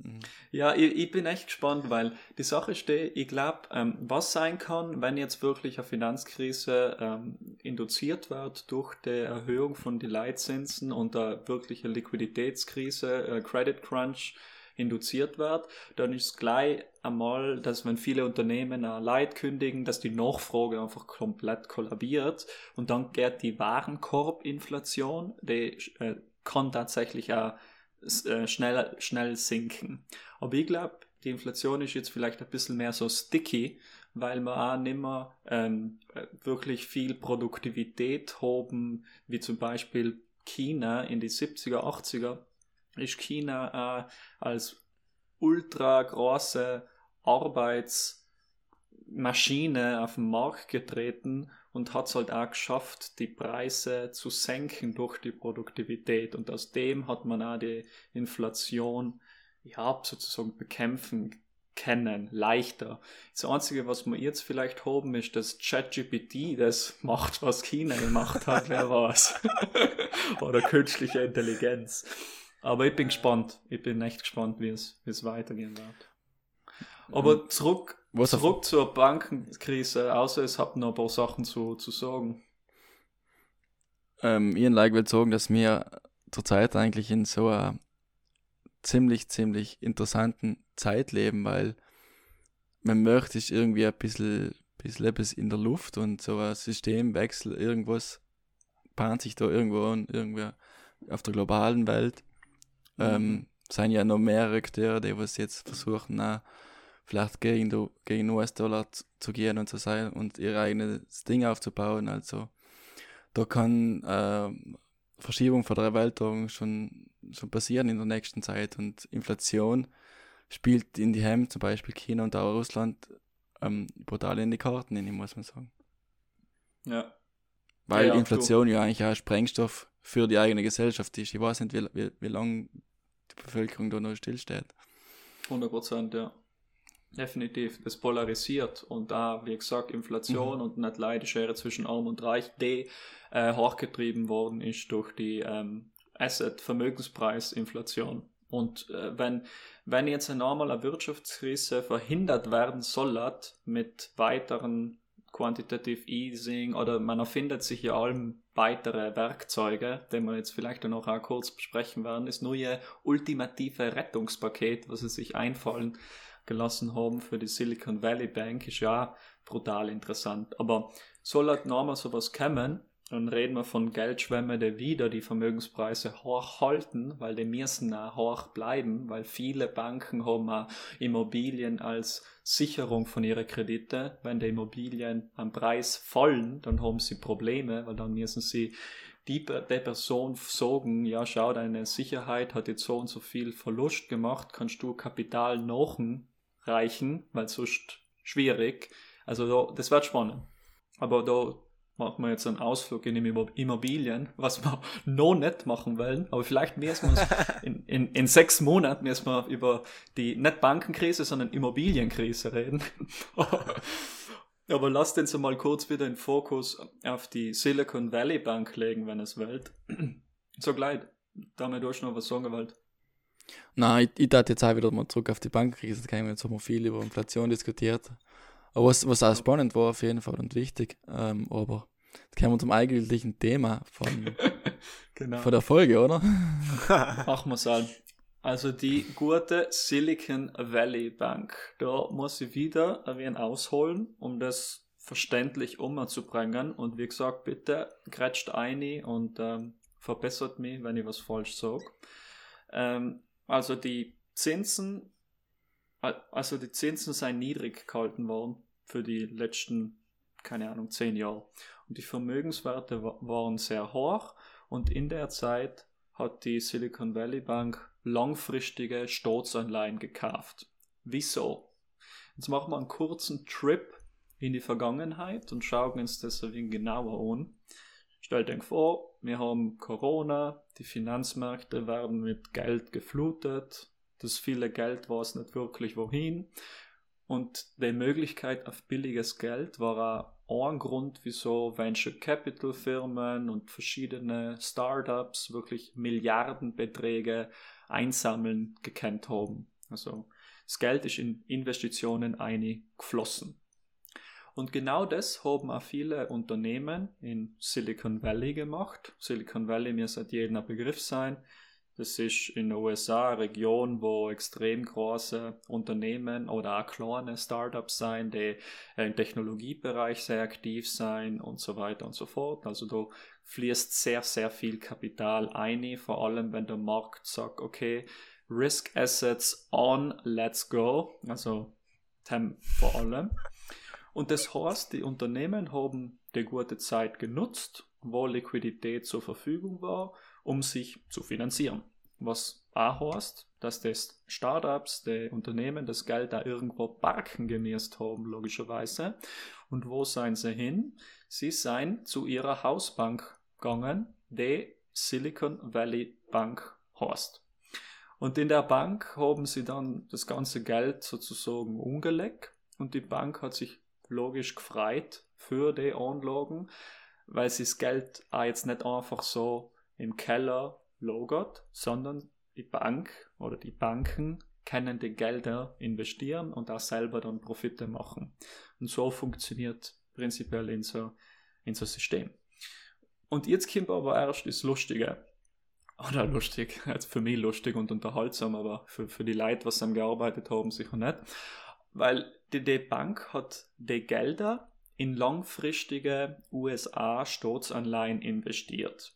Mhm. Ja, ich, ich, bin echt gespannt, weil die Sache steht, ich glaube, ähm, was sein kann, wenn jetzt wirklich eine Finanzkrise ähm, induziert wird durch die Erhöhung von den Leitzinsen und eine wirkliche Liquiditätskrise, äh, Credit Crunch induziert wird, dann ist gleich einmal, dass wenn viele Unternehmen äh, Leid kündigen, dass die Nachfrage einfach komplett kollabiert und dann geht die Warenkorbinflation, die äh, kann tatsächlich auch äh, schnell, schnell sinken. Aber ich glaube, die Inflation ist jetzt vielleicht ein bisschen mehr so sticky, weil wir auch nicht mehr ähm, wirklich viel Produktivität haben, wie zum Beispiel China in die 70er, 80er ist China äh, als ultra große Arbeitsmaschine auf den Markt getreten und hat es halt auch geschafft, die Preise zu senken durch die Produktivität. Und aus dem hat man auch die Inflation ja, sozusagen bekämpfen kennen, leichter. Das Einzige, was wir jetzt vielleicht haben, ist, dass ChatGPT das macht, was China gemacht hat, wer weiß. Oder künstliche Intelligenz. Aber ich bin gespannt. Ich bin echt gespannt, wie es, wie es weitergehen wird. Aber zurück, Was auf- zurück zur Bankenkrise, außer es habt noch ein paar Sachen zu, zu sagen. Ähm, Ian Like will sagen, dass wir zurzeit eigentlich in so einer ziemlich, ziemlich interessanten Zeit leben, weil man möchte sich irgendwie ein bisschen, bisschen etwas in der Luft und so ein Systemwechsel, irgendwas bahnt sich da irgendwo an, irgendwo auf der globalen Welt. Ähm, sind ja noch mehrere Akteure, die was jetzt versuchen, auch vielleicht gegen, den- gegen US-Dollar zu, gehen und zu sein und ihr eigenes Ding aufzubauen. Also da kann ähm, Verschiebung von der Weltordnung schon, schon passieren in der nächsten Zeit und Inflation spielt in die Hemd, zum Beispiel China und auch Russland, ähm, brutal in die Karten, hinein, muss man sagen. Ja. Weil Ja, ja, Inflation ja eigentlich auch Sprengstoff für die eigene Gesellschaft ist. Ich weiß nicht, wie, wie, wie lange die Bevölkerung da noch stillsteht. 100 Prozent, ja. Definitiv. Das polarisiert und da, wie gesagt, Inflation Mhm. und nicht leider Schere zwischen Arm und Reich, die äh, hochgetrieben worden ist durch die ähm, Asset-Vermögenspreisinflation. Und äh, wenn, wenn jetzt einmal eine Wirtschaftskrise verhindert werden soll mit weiteren Quantitative Easing oder man erfindet sich ja allem weitere Werkzeuge, die wir jetzt vielleicht auch, auch kurz besprechen werden, das neue ultimative Rettungspaket, was sie sich einfallen gelassen haben für die Silicon Valley Bank, ist ja brutal interessant. Aber soll halt nochmal sowas kommen, dann reden wir von Geldschwämme, die wieder die Vermögenspreise hoch halten, weil die müssen auch hoch bleiben, weil viele Banken haben auch Immobilien als Sicherung von ihren Kredite. Wenn die Immobilien am Preis fallen, dann haben sie Probleme, weil dann müssen sie die, der Person sagen, ja, schau, deine Sicherheit hat jetzt so und so viel Verlust gemacht, kannst du Kapital nachreichen, weil sonst schwierig. Also da, das wird spannend. Aber da machen wir jetzt einen Ausflug in Immobilien, was wir noch nicht machen wollen. Aber vielleicht müssen wir uns in, in, in sechs Monaten wir über die, nicht Bankenkrise, sondern Immobilienkrise reden. Aber lasst uns mal kurz wieder den Fokus auf die Silicon Valley Bank legen, wenn es wollt. So gleich, damit du noch was sagen wollt. Nein, ich, ich dachte jetzt auch wieder mal zurück auf die Bankenkrise. Da haben wir jetzt haben wir viel über Inflation diskutiert. Aber was, was auch spannend war auf jeden Fall und wichtig. Ähm, aber jetzt kommen wir zum eigentlichen Thema von, Genau. von der Folge, oder? Machen wir halt. Also die gute Silicon Valley Bank. Da muss ich wieder ein wenig ausholen, um das verständlich umzubringen. Und wie gesagt, bitte grätscht ein und ähm, verbessert mich, wenn ich was falsch sage. Ähm, also die Zinsen, al- also die Zinsen sind niedrig gehalten worden für die letzten, keine Ahnung, zehn Jahre. Und die Vermögenswerte wa- waren sehr hoch und in der Zeit hat die Silicon Valley Bank langfristige Staatsanleihen gekauft. Wieso? Jetzt machen wir einen kurzen Trip in die Vergangenheit und schauen uns das ein genauer an. Stellt euch vor, wir haben Corona, die Finanzmärkte werden mit Geld geflutet, das viele Geld weiß nicht wirklich wohin und die Möglichkeit auf billiges Geld war auch ein Grund, wieso Venture Capital Firmen und verschiedene Startups wirklich Milliardenbeträge einsammeln gekannt haben. Also das Geld ist in Investitionen eingeflossen. Und genau das haben auch viele Unternehmen in Silicon Valley gemacht. Silicon Valley mir seit jedem ein Begriff sein. Das ist in den USA eine Region, wo extrem große Unternehmen oder auch kleine Startups sein, die im Technologiebereich sehr aktiv sein und so weiter und so fort. Also da fließt sehr, sehr viel Kapital ein, vor allem wenn der Markt sagt, okay, Risk Assets on, let's go. Also TEM vor allem. Und das heißt, die Unternehmen haben die gute Zeit genutzt, wo Liquidität zur Verfügung war, um sich zu finanzieren. Was auch heißt, dass das Startups, die Unternehmen das Geld da irgendwo parken gemäßt haben, logischerweise. Und wo seien sie hin? Sie seien zu ihrer Hausbank gegangen, die Silicon Valley Bank heißt. Und in der Bank haben sie dann das ganze Geld sozusagen umgelegt und die Bank hat sich logisch gefreut für die Anlagen, weil sie das Geld auch jetzt nicht einfach so im Keller lagert, sondern die Bank oder die Banken können die Gelder investieren und auch selber dann Profite machen. Und so funktioniert prinzipiell in so, in so System. Und jetzt kommt aber erst das Lustige. Oder lustig, jetzt für mich lustig und unterhaltsam, aber für, für die Leute, was am gearbeitet haben, sicher nicht. Weil die, die Bank hat die Gelder in langfristige USA-Staatsanleihen investiert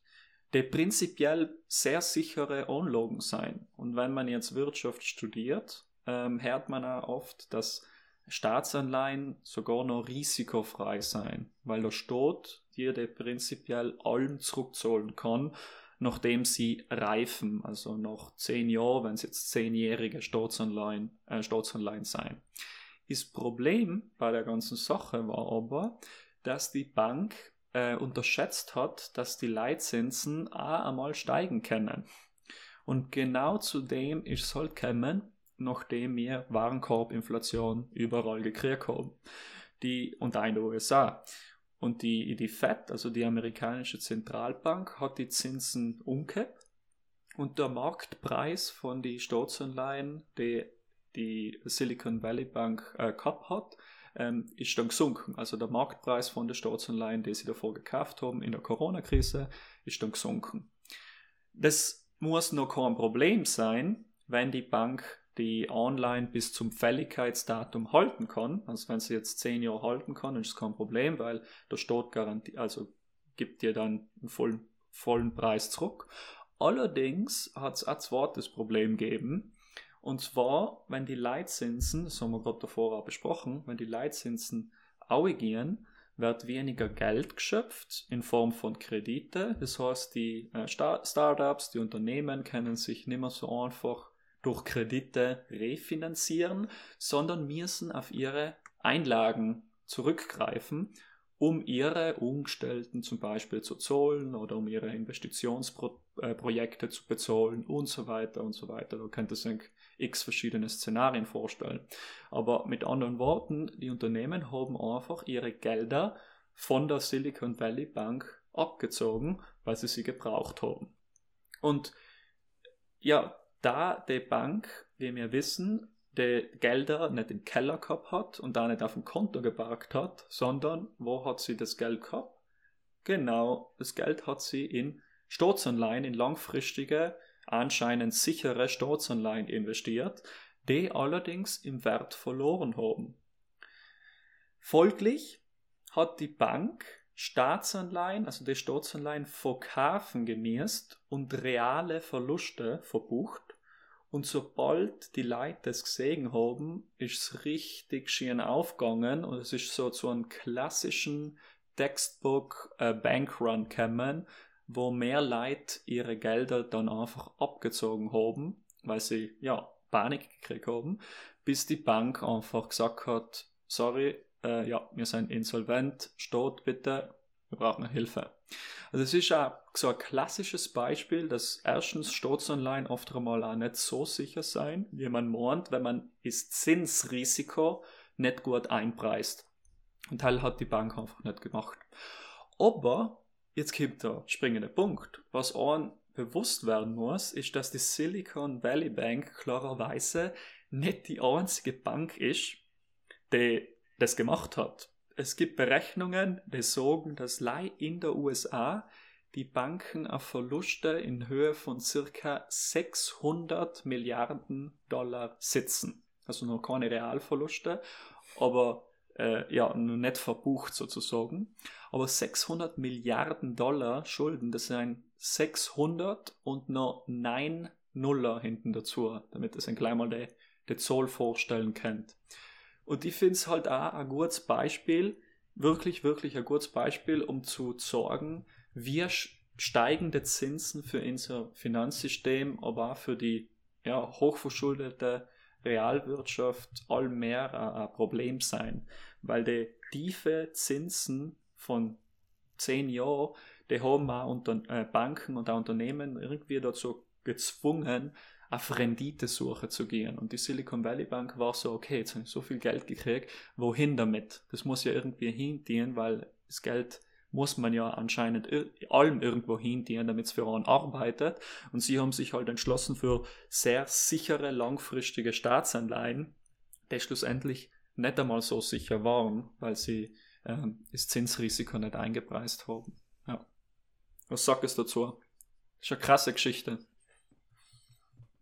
die prinzipiell sehr sichere Anlagen sein. Und wenn man jetzt Wirtschaft studiert, ähm, hört man auch oft, dass Staatsanleihen sogar noch risikofrei sein, weil der Staat dir prinzipiell allem zurückzahlen kann, nachdem sie reifen, also nach zehn Jahren, wenn es jetzt zehnjährige Staatsanleihen, äh, Staatsanleihen sein. Das Problem bei der ganzen Sache war aber, dass die Bank äh, unterschätzt hat, dass die Leitzinsen auch einmal steigen können. Und genau zu dem ist es halt gekommen, nachdem wir Warenkorbinflation überall gekriegt haben. Die, und auch in den USA. Und die, die Fed, also die amerikanische Zentralbank, hat die Zinsen umgekehrt. Und der Marktpreis von den Staatsanleihen, die die Silicon Valley Bank äh, gehabt hat, ähm, ist dann gesunken. Also der Marktpreis von der Staatsanleihen, die sie davor gekauft haben in der Corona-Krise, ist dann gesunken. Das muss noch kein Problem sein, wenn die Bank die Anleihen bis zum Fälligkeitsdatum halten kann. Also wenn sie jetzt zehn Jahre halten kann, ist es kein Problem, weil der Staat garantiert, also gibt dir dann einen vollen, vollen Preis zurück. Allerdings hat es ein zweites Problem gegeben, und zwar, wenn die Leitzinsen, das haben wir gerade davor auch besprochen, wenn die Leitzinsen gehen, wird weniger Geld geschöpft in Form von Kredite. Das heißt, die äh, Startups, die Unternehmen können sich nicht mehr so einfach durch Kredite refinanzieren, sondern müssen auf ihre Einlagen zurückgreifen um ihre Umgestellten zum Beispiel zu zahlen oder um ihre Investitionsprojekte zu bezahlen und so weiter und so weiter. Da könnte sich x verschiedene Szenarien vorstellen. Aber mit anderen Worten, die Unternehmen haben einfach ihre Gelder von der Silicon Valley Bank abgezogen, weil sie sie gebraucht haben. Und ja, da die Bank, wie wir wissen, die Gelder nicht im Keller gehabt hat und da nicht auf dem Konto geparkt hat, sondern wo hat sie das Geld gehabt? Genau, das Geld hat sie in Staatsanleihen, in langfristige, anscheinend sichere Staatsanleihen investiert, die allerdings im Wert verloren haben. Folglich hat die Bank Staatsanleihen, also die Staatsanleihen verkaufen genießt und reale Verluste verbucht und sobald die Leute das gesehen haben, ist es richtig schön aufgegangen und es ist so zu einem klassischen Textbook äh, Bankrun gekommen, wo mehr Leute ihre Gelder dann einfach abgezogen haben, weil sie ja Panik gekriegt haben, bis die Bank einfach gesagt hat, sorry, äh, ja, wir sind insolvent, Staat bitte, wir brauchen Hilfe. Also es ist auch so ein klassisches Beispiel, dass erstens Staatsanleihen oft einmal auch nicht so sicher sein, wie man meint, wenn man das Zinsrisiko nicht gut einpreist. Und Teil hat die Bank einfach nicht gemacht. Aber jetzt kommt der springende Punkt. Was einem bewusst werden muss, ist, dass die Silicon Valley Bank klarerweise nicht die einzige Bank ist, die das gemacht hat es gibt Berechnungen, die sagen, dass Leih in der USA die Banken auf Verluste in Höhe von circa 600 Milliarden Dollar sitzen. Also noch keine Realverluste, aber äh, ja, noch nicht verbucht sozusagen. Aber 600 Milliarden Dollar Schulden, das sind 600 und noch 9 Nuller hinten dazu, damit es ein gleich mal die, die Zoll vorstellen könnt. Und ich finde es halt auch ein gutes Beispiel, wirklich, wirklich ein gutes Beispiel, um zu sorgen, wie steigende Zinsen für unser Finanzsystem, aber auch für die ja, hochverschuldete Realwirtschaft allmehr ein, Problem sein, weil die tiefe Zinsen von zehn Jahren, die haben auch äh, Banken und auch Unternehmen irgendwie dazu gezwungen, auf Renditesuche zu gehen. Und die Silicon Valley Bank war so, okay, jetzt habe ich so viel Geld gekriegt, wohin damit? Das muss ja irgendwie hingehen, weil das Geld muss man ja anscheinend allem irgendwo hindienen, damit es für einen arbeitet. Und sie haben sich halt entschlossen für sehr sichere, langfristige Staatsanleihen, die schlussendlich nicht einmal so sicher waren, weil sie ähm, das Zinsrisiko nicht eingepreist haben. Ja. Was sagst du dazu? Das ist eine krasse Geschichte.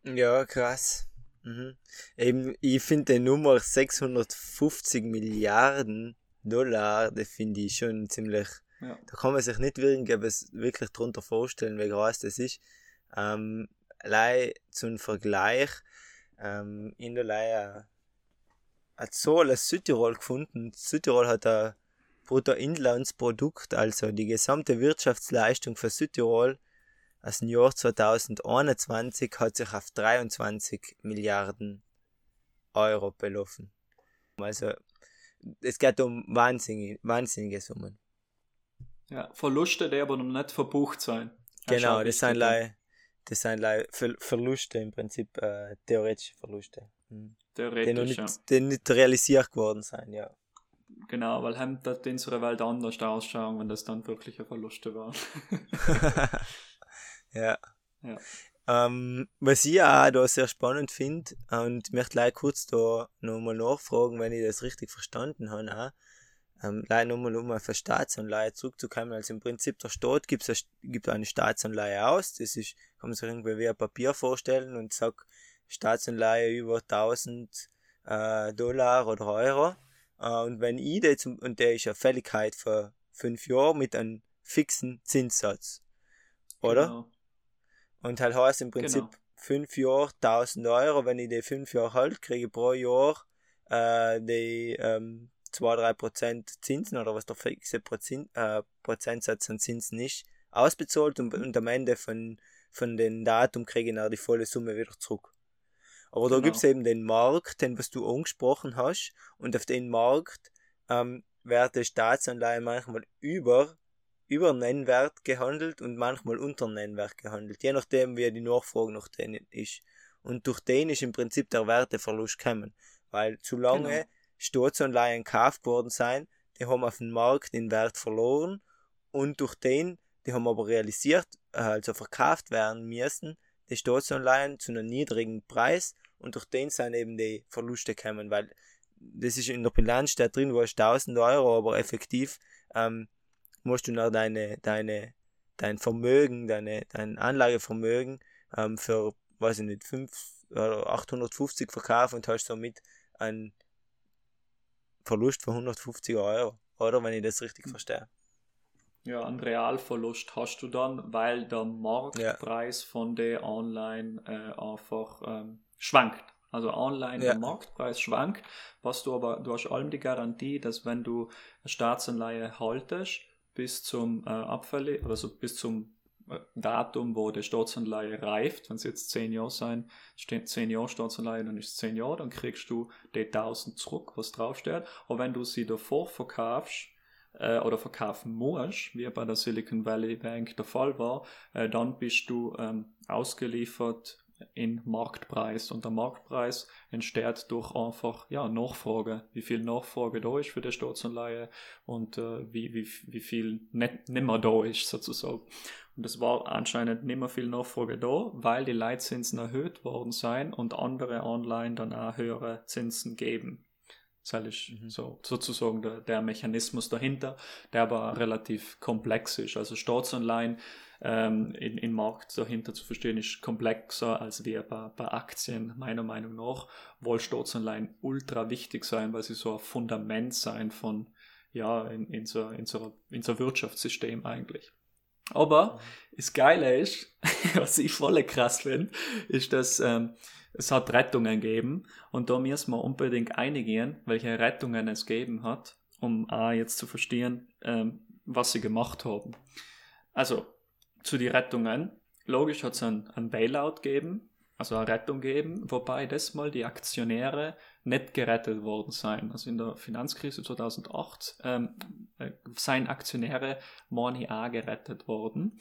Ja, krass. Mhm. Eben, ich finde die Nummer 650 Milliarden Dollar, das finde ich schon ziemlich. Ja. Da kann man sich nicht wirklich, wirklich drunter vorstellen, wie groß das ist. Ähm, allein zum Vergleich, ähm, in der Leihe hat so alles Südtirol gefunden. Südtirol hat ein Bruttoinlandsprodukt, also die gesamte Wirtschaftsleistung für Südtirol aus dem Jahr 2021 hat sich auf 23 Milliarden Euro belaufen. Also es geht um wahnsinnige, wahnsinnige Summen. Ja, Verluste, die aber noch nicht verbucht sein. Genau, das sind, lei, das sind lei Ver Verluste im Prinzip, äh, theoretische Verluste. Mhm. Theoretisch, die, nicht, ja. die nicht realisiert geworden sind, ja. Genau, weil haben das unsere Welt anders ausschauen, wenn das dann wirkliche Verluste waren. Ja. ja. Ähm, was ich auch da sehr spannend finde, und möchte gleich kurz da nochmal nachfragen, wenn ich das richtig verstanden habe, auch, ähm, leider nochmal um auf eine Staatsanleihe zurückzukommen. Also im Prinzip der Staat gibt, eine, gibt eine Staatsanleihe aus, das ist, kann man sich irgendwie wie ein Papier vorstellen und sagt, Staatsanleihe über 1000 äh, Dollar oder Euro. Äh, und wenn ich das, und der ist eine Fälligkeit für fünf Jahre mit einem fixen Zinssatz. Oder? Genau. Und halt heißt im Prinzip genau. fünf Jahre 1000 Euro, wenn ich die fünf Jahre halt, kriege pro Jahr äh, die ähm, 2-3% Zinsen oder was der fixe Prozent, äh, Prozentsatz an Zinsen ist, ausbezahlt und, und am Ende von, von den Datum kriege ich dann die volle Summe wieder zurück. Aber genau. da gibt es eben den Markt, den was du angesprochen hast, und auf den Markt ähm, werden Staatsanleihen manchmal über über Nennwert gehandelt und manchmal unter Nennwert gehandelt, je nachdem wie die Nachfrage nach denen ist. Und durch den ist im Prinzip der Werteverlust gekommen, weil zu lange genau. Staatsanleihen gekauft worden sein, die haben auf dem Markt den Wert verloren und durch den, die haben aber realisiert, äh, also verkauft werden müssen, die Staatsanleihen zu einem niedrigen Preis und durch den sind eben die Verluste gekommen, weil das ist in der Bilanz steht drin, wo es 1000 Euro, aber effektiv ähm, musst du noch deine, deine, dein Vermögen, deine, dein Anlagevermögen ähm, für, weiß ich nicht, 5 oder 850 verkaufen und hast somit einen Verlust von 150 Euro, oder? Wenn ich das richtig hm. verstehe. Ja, einen Realverlust hast du dann, weil der Marktpreis ja. von der Online äh, einfach ähm, schwankt. Also online ja. der Marktpreis schwankt, was du aber, du hast allem die Garantie, dass wenn du eine Staatsanleihe haltest, bis zum äh, Abfall, also bis zum äh, Datum, wo die Staatsanleihe reift, wenn es jetzt 10 Jahre sein, steht 10 Jahre Staatsanleihe, dann ist es 10 Jahre, dann kriegst du die 1000 zurück, was draufsteht. Aber wenn du sie davor verkaufst, äh, oder verkaufen musst, wie bei der Silicon Valley Bank der Fall war, äh, dann bist du ähm, ausgeliefert in Marktpreis. Und der Marktpreis entsteht durch einfach ja, Nachfrage, wie viel Nachfrage da ist für die Staatsanleihe und äh, wie, wie, wie viel nicht, mehr da ist sozusagen. Und es war anscheinend nicht mehr viel Nachfrage da, weil die Leitzinsen erhöht worden sind und andere Anleihen dann auch höhere Zinsen geben. Das ist mhm. so, sozusagen der, der Mechanismus dahinter, der aber relativ komplex ist. Also Staatsanleihen ähm, in, in Markt dahinter zu verstehen, ist komplexer als wir bei, bei Aktien, meiner Meinung nach, weil Staatsanleihen ultra wichtig sein, weil sie so ein Fundament sein von, ja, in, in, so, in, so, in so Wirtschaftssystem eigentlich. Aber das Geile ist, was ich voll krass finde, ist, dass ähm, es hat Rettungen gegeben und da müssen wir unbedingt einigen, welche Rettungen es gegeben hat, um auch jetzt zu verstehen, ähm, was sie gemacht haben. Also zu den Rettungen. Logisch hat es ein, ein Bailout gegeben, also eine Rettung gegeben, wobei das mal die Aktionäre nicht gerettet worden seien. Also in der Finanzkrise 2008 ähm, äh, seien Aktionäre money auch gerettet worden.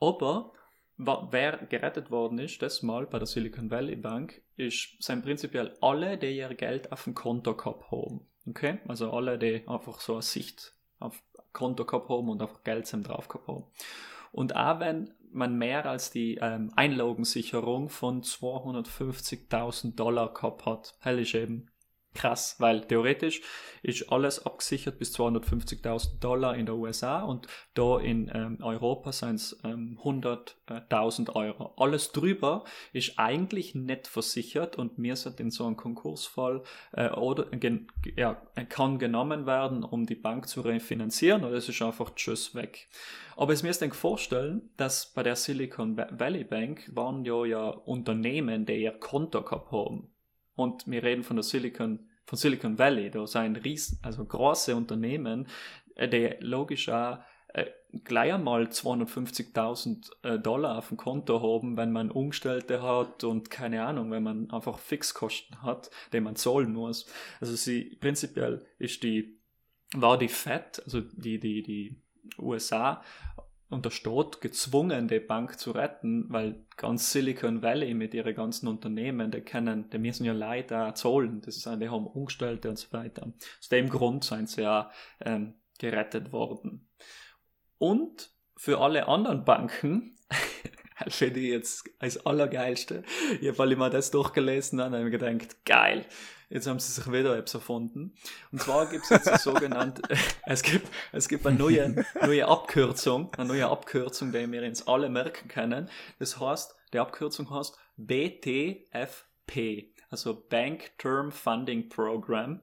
Aber wer gerettet worden ist, das mal bei der Silicon Valley Bank, ist sind prinzipiell alle, die ihr Geld auf dem Konto gehabt haben. Okay? Also alle, die einfach so eine Sicht auf Konto gehabt haben und einfach Geld drauf gehabt haben. Und auch wenn man mehr als die ähm, Einlagensicherung von 250.000 Dollar gehabt hat, hell ist eben krass, weil theoretisch ist alles abgesichert bis 250.000 Dollar in der USA und da in ähm, Europa sind es ähm, 100.000 Euro. Alles drüber ist eigentlich nicht versichert und mir sind in so einem Konkursfall äh, oder gen, ja, kann genommen werden, um die Bank zu refinanzieren oder es ist einfach tschüss weg. Aber es mir ist vorstellen, dass bei der Silicon Valley Bank waren ja ja Unternehmen, die ihr Konto gehabt haben und wir reden von der Silicon, von Silicon Valley, da sind riesen, also große Unternehmen, äh, die logisch auch äh, gleich einmal 250.000 äh, Dollar auf dem Konto haben, wenn man Umgestellte hat und keine Ahnung, wenn man einfach Fixkosten hat, die man zahlen muss. Also sie, prinzipiell ist die, war die FED, also die, die, die USA, und der Staat gezwungen, die Bank zu retten, weil ganz Silicon Valley mit ihren ganzen Unternehmen, die kennen, die müssen ja leider zahlen, das ist, die haben Umgestellte und so weiter. Aus dem Grund sind sie ja ähm, gerettet worden. Und für alle anderen Banken, finde ich jetzt als allergeilste, ich mir das durchgelesen habe, habe ich gedacht, geil, Jetzt haben sie sich wieder etwas erfunden. Und zwar gibt es jetzt sogenannte, es gibt, es gibt eine neue, neue Abkürzung, eine neue Abkürzung, die wir uns alle merken können. Das heißt, die Abkürzung heißt BTFP, also Bank Term Funding Program.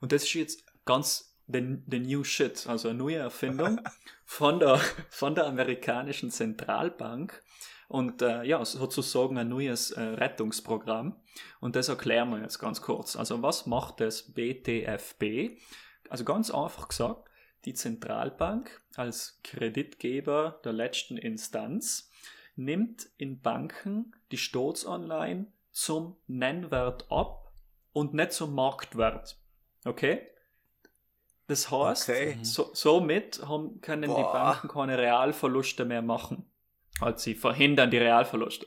Und das ist jetzt ganz the, the new shit, also eine neue Erfindung von der, von der amerikanischen Zentralbank und äh, ja, sozusagen ein neues äh, Rettungsprogramm. Und das erklären wir jetzt ganz kurz. Also was macht das BTFB? Also ganz einfach gesagt, die Zentralbank als Kreditgeber der letzten Instanz nimmt in Banken die Staatsanleihen zum Nennwert ab und nicht zum Marktwert. Okay? Das heißt, okay. so, somit haben, können Boah. die Banken keine Realverluste mehr machen. Also sie verhindern die Realverluste.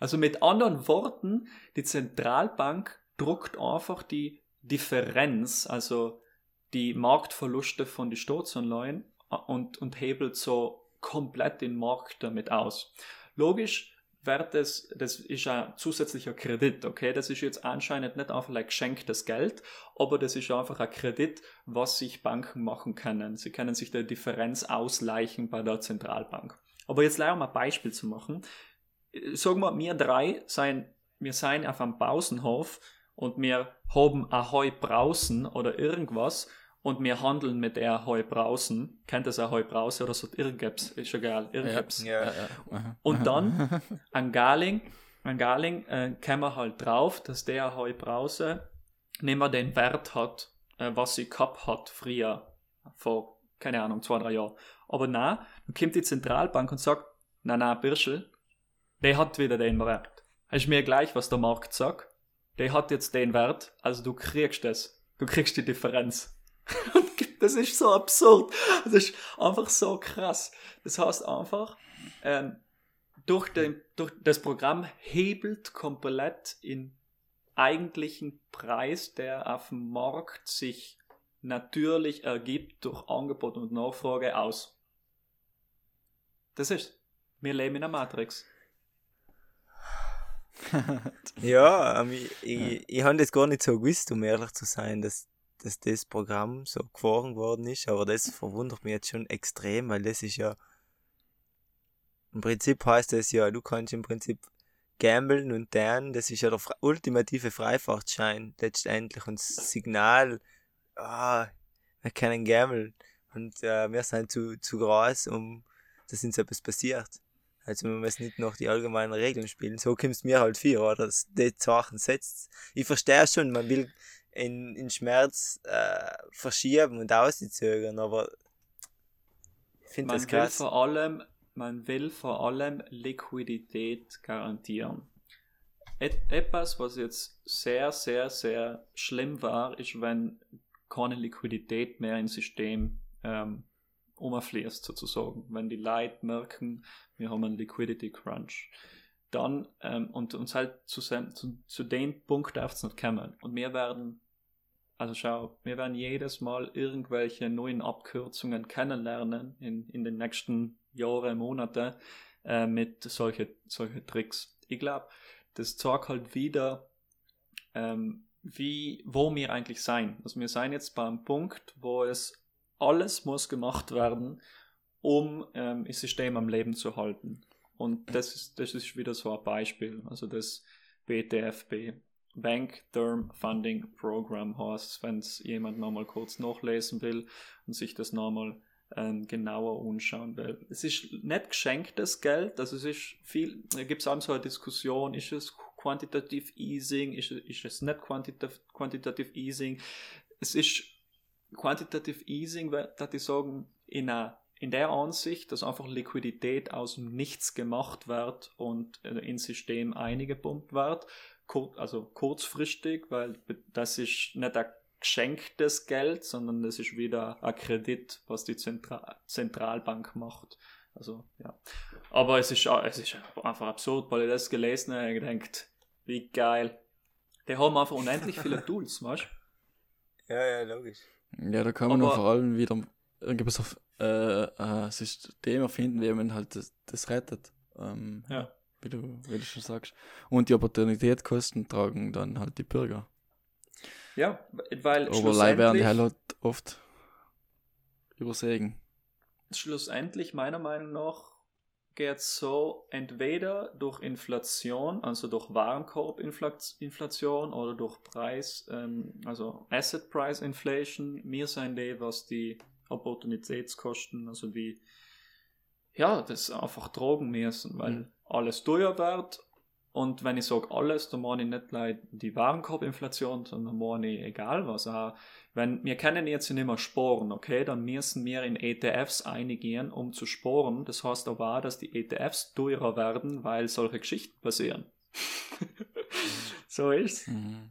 Also mit anderen Worten, die Zentralbank druckt einfach die Differenz, also die Marktverluste von den Staatsanleihen äh, und, und hebelt so komplett den Markt damit aus. Logisch wird es, das ist ein zusätzlicher Kredit, okay? Das ist jetzt anscheinend nicht einfach ein geschenktes Geld, aber das ist einfach ein Kredit, was sich Banken machen können. Sie können sich der Differenz ausleichen bei der Zentralbank. Aber jetzt leider mal ein Beispiel zu machen. Sagen wir, wir drei sein, wir seien auf einem Pausenhof und wir haben ein Heu Brausen oder irgendwas und wir handeln mit der Heu Brausen. Kennt das Heu Brause oder so? Irgendwas, ist egal, irgendwas. Ja, ja, ja. Und dann an Garling, an Garling äh, kommen wir halt drauf, dass der Heu Brause nicht mehr den Wert hat, äh, was sie gehabt hat früher, vor, keine Ahnung, zwei, drei Jahren. Aber na, dann kommt die Zentralbank und sagt, na na, Birschel, der hat wieder den Wert. Hast mir gleich, was der Markt sagt. Der hat jetzt den Wert, also du kriegst das. Du kriegst die Differenz. das ist so absurd. Das ist einfach so krass. Das heißt einfach, ähm, durch, den, durch das Programm hebelt komplett in eigentlichen Preis, der auf dem Markt sich natürlich ergibt durch Angebot und Nachfrage aus. Das ist. Wir leben in einer Matrix. ja, ähm, ich, ich, ich habe das gar nicht so gewusst, um ehrlich zu sein, dass, dass das Programm so gefahren worden ist, aber das verwundert mich jetzt schon extrem, weil das ist ja im Prinzip heißt das ja, du kannst im Prinzip gambeln und dann, das ist ja der ultimative Freifahrtschein letztendlich und das Signal, ah, wir können gammeln und äh, wir sind zu, zu groß, um dass uns etwas passiert. Also man muss nicht noch die allgemeinen Regeln spielen. So kommst mir halt vor, oder? Dass die Sachen setzt. Ich verstehe schon, man will in, in Schmerz äh, verschieben und auszögern, aber ich finde das krass. Will vor allem, man will vor allem Liquidität garantieren. Et etwas, was jetzt sehr, sehr, sehr schlimm war, ist, wenn keine Liquidität mehr im System ähm, umfließt sozusagen. Wenn die Leute merken, wir haben einen Liquidity Crunch. Dann, ähm, und uns halt zu, zu, zu dem Punkt darf es nicht kommen. Und wir werden also schau, wir werden jedes Mal irgendwelche neuen Abkürzungen kennenlernen in, in den nächsten Jahren, Monaten äh, mit solchen solche Tricks. Ich glaube, das zeigt halt wieder, ähm, wie, wo wir eigentlich sein. Also wir sind jetzt beim Punkt, wo es alles muss gemacht werden, um ähm, das System am Leben zu halten. Und das ist, das ist wieder so ein Beispiel. Also das BTFB, Bank Term Funding Program heißt, wenn es jemand nochmal kurz nachlesen will und sich das nochmal ähm, genauer anschauen will. Es ist nicht geschenktes Geld, also es ist viel, da gibt es auch so eine Diskussion, ist es quantitativ Easing, ist, ist es nicht quantitativ, quantitativ Easing. Es ist quantitativ Easing, dass ich sagen, in, einer, in der Ansicht, dass einfach Liquidität aus dem Nichts gemacht wird und äh, ins System eingepumpt wird also kurzfristig, weil das ist nicht ein geschenktes Geld, sondern das ist wieder ein Kredit, was die Zentra Zentralbank macht. Also, ja. Aber es ist, es ist einfach absurd, weil ich das gelesen habe und gedacht, wie geil. Die haben einfach unendlich viele Tools, weißt du? Ja, ja, logisch. Ja, da kann man Aber, vor allem wieder irgendwas auf äh, ein System erfinden, wie man halt das, das rettet. Ähm, ja wie du, wie du schon sagst. Und die Opportunitätskosten tragen dann halt die Bürger. Ja, weil Aber leider werden die halt oft übersägen. Schlussendlich, meiner Meinung nach, geht es so, entweder durch Inflation, also durch Warenkorbinflation oder durch Preis, ähm, also Asset Price Inflation, mir sein die, was die Opportunitätskosten, also die, ja, das einfach tragen müssen, weil mhm alles teuer wird. Und wenn ich sage alles, dann meine ich nicht gleich die Warenkorbinflation, sondern meine ich egal was. Auch wenn wir kennen jetzt nicht mehr Sporen, okay, dann müssen wir in ETFs einigen, um zu sporen. Das heißt aber auch, dass die ETFs teurer werden, weil solche Geschichten passieren. so ist's. Mhm.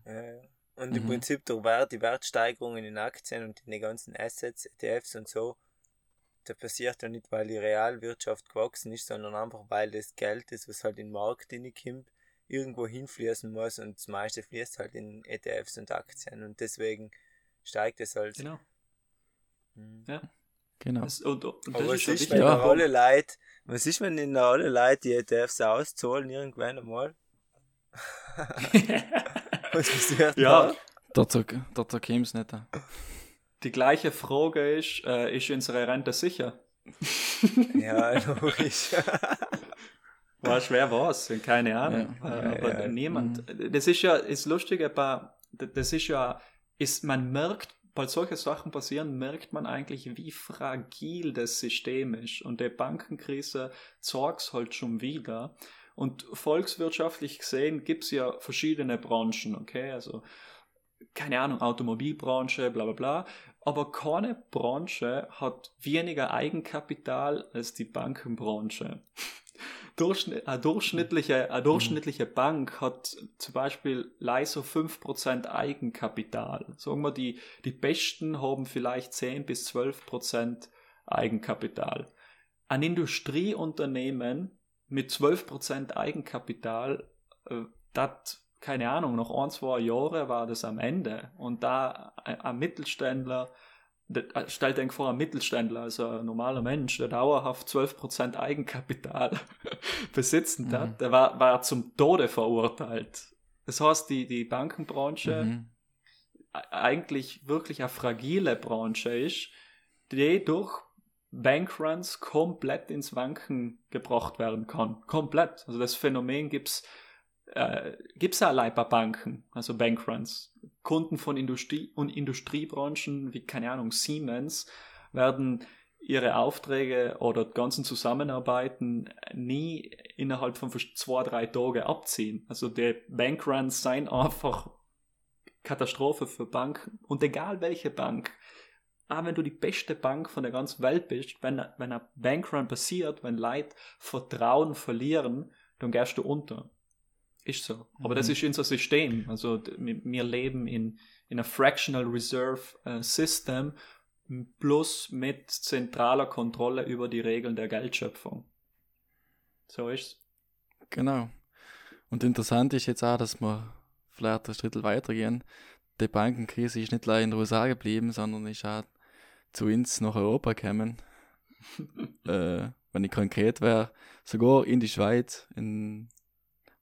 Und im mhm. Prinzip Wert, die Wertsteigerungen in Aktien und in den ganzen Assets, ETFs und so, das passiert ja nicht, weil die Realwirtschaft gewachsen ist, sondern einfach, weil das Geld ist, was halt in den Markt hineinkommt, irgendwo hinfließen muss und das meiste fließt halt in ETFs und Aktien und deswegen steigt es halt. Genau. Mhm. Ja. Genau. Das, und, und Aber was ist, wenn ja. alle Leute, was ist, wenn in alle Leute die ETFs auszahlen irgendwann einmal? was passiert ja. da? Dazu, dazu käme es nicht. Die gleiche Frage ist, äh, ist unsere Rente sicher? ja, logisch. War schwer was, keine Ahnung. Ja, äh, aber ja, niemand. Mhm. Das ist ja, ist lustig, aber das ist ja, ist, man merkt, bei solchen Sachen passieren, merkt man eigentlich, wie fragil das System ist. Und die Bankenkrise zeigt es halt schon wieder. Und volkswirtschaftlich gesehen gibt es ja verschiedene Branchen, okay? Also, keine Ahnung, Automobilbranche, bla bla bla aber keine Branche hat weniger Eigenkapital als die Bankenbranche. eine, durchschnittliche, eine durchschnittliche Bank hat zum Beispiel leider 5% Eigenkapital. Sagen wir, die, die Besten haben vielleicht 10 bis 12% Eigenkapital. Ein Industrieunternehmen mit 12% Eigenkapital, äh, das keine Ahnung, noch ein, zwei Jahre war das am Ende. Und da ein Mittelständler, äh, stellt euch vor, ein Mittelständler, also ein normaler Mensch, der dauerhaft 12% Eigenkapital besitzen mhm. hat, der war, war zum Tode verurteilt. Das heißt, die, die Bankenbranche mhm. eigentlich wirklich eine fragile Branche ist, die durch Bankruns komplett ins Wanken gebracht werden kann. Komplett. Also das Phänomen gibt's äh, gibt es ja Leiberbanken, also Bankruns. Kunden von Industrie und Industriebranchen wie, keine Ahnung, Siemens werden ihre Aufträge oder ganzen Zusammenarbeiten nie innerhalb von zwei, drei Tagen abziehen. Also die Bankruns seien einfach Katastrophe für Banken. Und egal welche Bank, auch wenn du die beste Bank von der ganzen Welt bist, wenn, wenn ein Bankrun passiert, wenn Leute Vertrauen verlieren, dann gehst du unter. Ist so. Aber mhm. das ist unser System. Also wir leben in, in einem Fractional Reserve äh, System plus mit zentraler Kontrolle über die Regeln der Geldschöpfung. So ist's. Genau. Und interessant ist jetzt auch, dass wir vielleicht ein Drittel weitergehen. die Bankenkrise ist nicht leider in den USA geblieben, sondern ist auch zu uns nach Europa gekommen. äh, wenn ich konkret wäre, sogar in die Schweiz, in,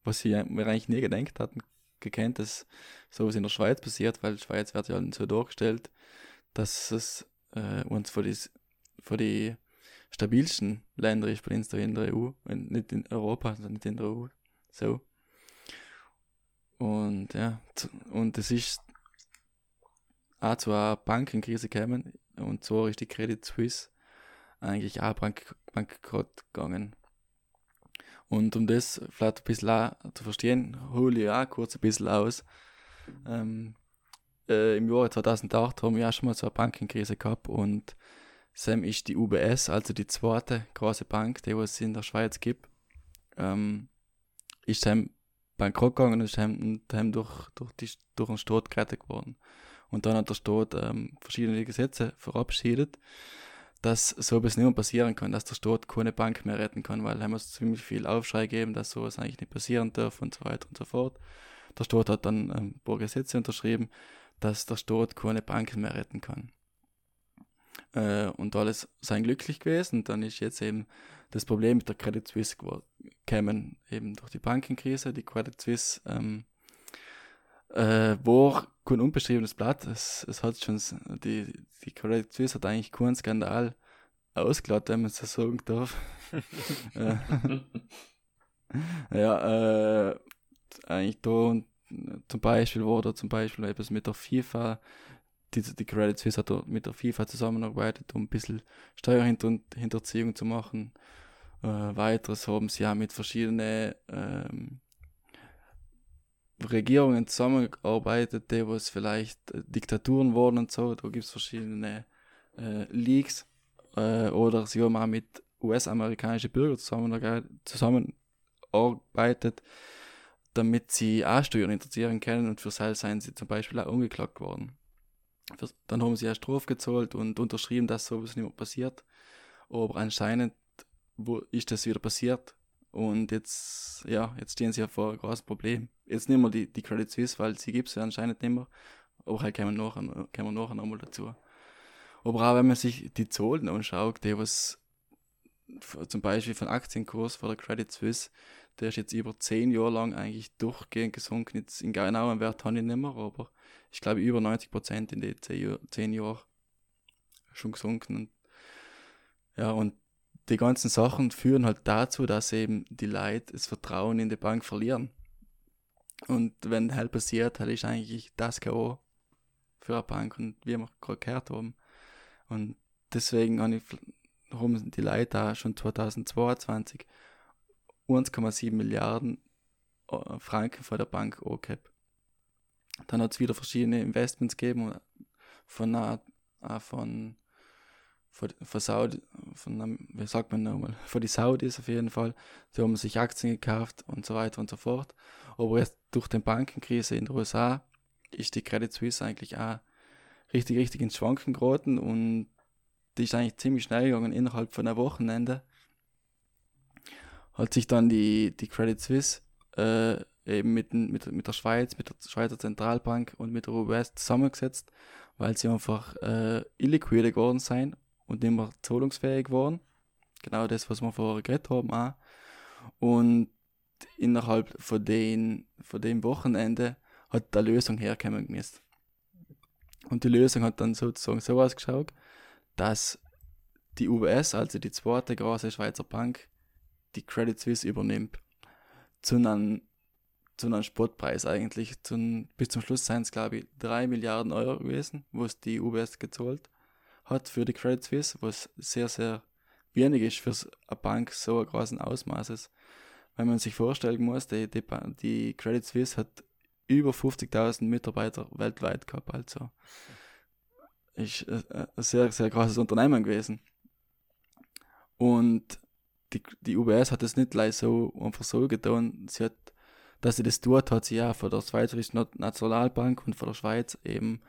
was sie mir eigentlich nie gedacht hatten, gekannt, dass sowas in der Schweiz passiert, weil die Schweiz wird ja so dargestellt, dass es äh, uns für die, für die stabilsten Länder ist bei uns in der EU, nicht in Europa, sondern nicht in der EU. So. Und ja, und es ist auch zu einer Bankenkrise gekommen, und zwar ist die Credit Suisse eigentlich auch bank bankrott gegangen. Und um das vielleicht ein bisschen zu verstehen, hole ich auch kurz ein bisschen aus. Ähm, äh, Im Jahr 2008 haben wir auch schon mal so eine Bankenkrise gehabt und Sam ist die UBS, also die zweite große Bank, die es in der Schweiz gibt, ähm, ist Sam bankrott gegangen und ist Sam, durch, durch, die, durch den Staat gerettet geworden. Und dann hat der Staat ähm, verschiedene Gesetze verabschiedet, dass so etwas nicht mehr passieren kann, dass der Staat keine Bank mehr retten kann, weil haben wir ziemlich viel Aufschrei gegeben, dass sowas eigentlich nicht passieren darf und so weiter und so fort. Der Staat hat dann ähm, ein paar Gesetze unterschrieben, dass der Staat keine Bank mehr retten kann. Äh, und alles sein glücklich gewesen. Dann ist jetzt eben das Problem mit der Credit Suisse gekommen, eben durch die Bankenkrise. Die Credit Suisse ähm, äh, war kein unbeschriebenes Blatt. Es, es hat schon, die, die Credit Suisse hat eigentlich keinen Skandal ausgeladen, wenn man so sagen darf. Äh, ja, äh, eigentlich da zum Beispiel war da zum Beispiel etwas mit der FIFA, die, die Credit Suisse hat mit der FIFA zusammengearbeitet, um ein bisschen Steuerhinterziehung zu machen. Äh, weiteres haben sie ja mit verschiedenen ähm, Regierungen zusammengearbeitet, die was vielleicht äh, Diktaturen wurden und so. Da gibt es verschiedene äh, Leaks. Äh, oder sie haben auch mit US-amerikanischen Bürgern zusammengearbeitet, damit sie auch Steuern interessieren können und für das seien sie zum Beispiel auch umgeklagt worden. Dann haben sie eine Strafe gezahlt und unterschrieben, dass sowas nicht mehr passiert. Aber anscheinend wo ist das wieder passiert und jetzt, ja, jetzt stehen sie ja vor einem großen Problem. Jetzt nehmen wir die, die Credit Suisse, weil sie gibt es ja anscheinend nicht mehr. Aber halt kommen wir nachher, kommen wir nachher nochmal dazu. Aber auch wenn man sich die Zahlen anschaut, die was zum Beispiel von Aktienkurs von der Credit Suisse, der ist jetzt über zehn Jahre lang eigentlich durchgehend gesunken. Jetzt in genauen Wert habe ich nicht mehr, aber ich glaube über 90 Prozent in den zehn Jahren schon gesunken. Ja, und die ganzen Sachen führen halt dazu, dass eben die Leute das Vertrauen in die Bank verlieren. Und wenn halt passiert, halt ist eigentlich das K.O. für eine Bank und wie wir gerade gehört haben. Und deswegen haben die Leute auch schon 2022 1,7 Milliarden äh, Franken von der Bank angehabt. Dann hat es wieder verschiedene Investments gegeben, von, äh, von von, von Saudi, von, wie sagt man nochmal, von die Saudis auf jeden Fall. Die haben sich Aktien gekauft und so weiter und so fort. Aber jetzt durch die Bankenkrise in den USA ist die Credit Suisse eigentlich auch richtig, richtig ins Schwanken geraten und die ist eigentlich ziemlich schnell gegangen innerhalb von einem Wochenende. Hat sich dann die, die Credit Suisse äh, eben mit, mit, mit der Schweiz, mit der Schweizer Zentralbank und mit der US zusammengesetzt, weil sie einfach äh, illiquide geworden sind und nicht mehr zahlungsfähig geworden. Genau das, was wir vorher geredet haben auch. Und innerhalb von, den, von dem Wochenende hat die Lösung herkommen müssen. Und die Lösung hat dann sozusagen so ausgeschaut, dass die UBS, also die zweite große Schweizer Bank, die Credit Suisse übernimmt. Zu einem, zu einem Spottpreis eigentlich. Zu, bis zum Schluss seien es, glaube ich, 3 Milliarden Euro gewesen, wo es die UBS gezahlt hat für die Credit Suisse, was sehr, sehr wenig ist für eine Bank so großen Ausmaßes. Wenn man sich vorstellen muss, die, die, die Credit Suisse hat über 50.000 Mitarbeiter weltweit gehabt, also ist ein sehr, sehr großes Unternehmen gewesen. Und die, die UBS hat es nicht gleich so einfach so getan. Sie hat, dass sie das tut, hat sie ja von der Schweizerischen Nationalbank und von der Schweiz eben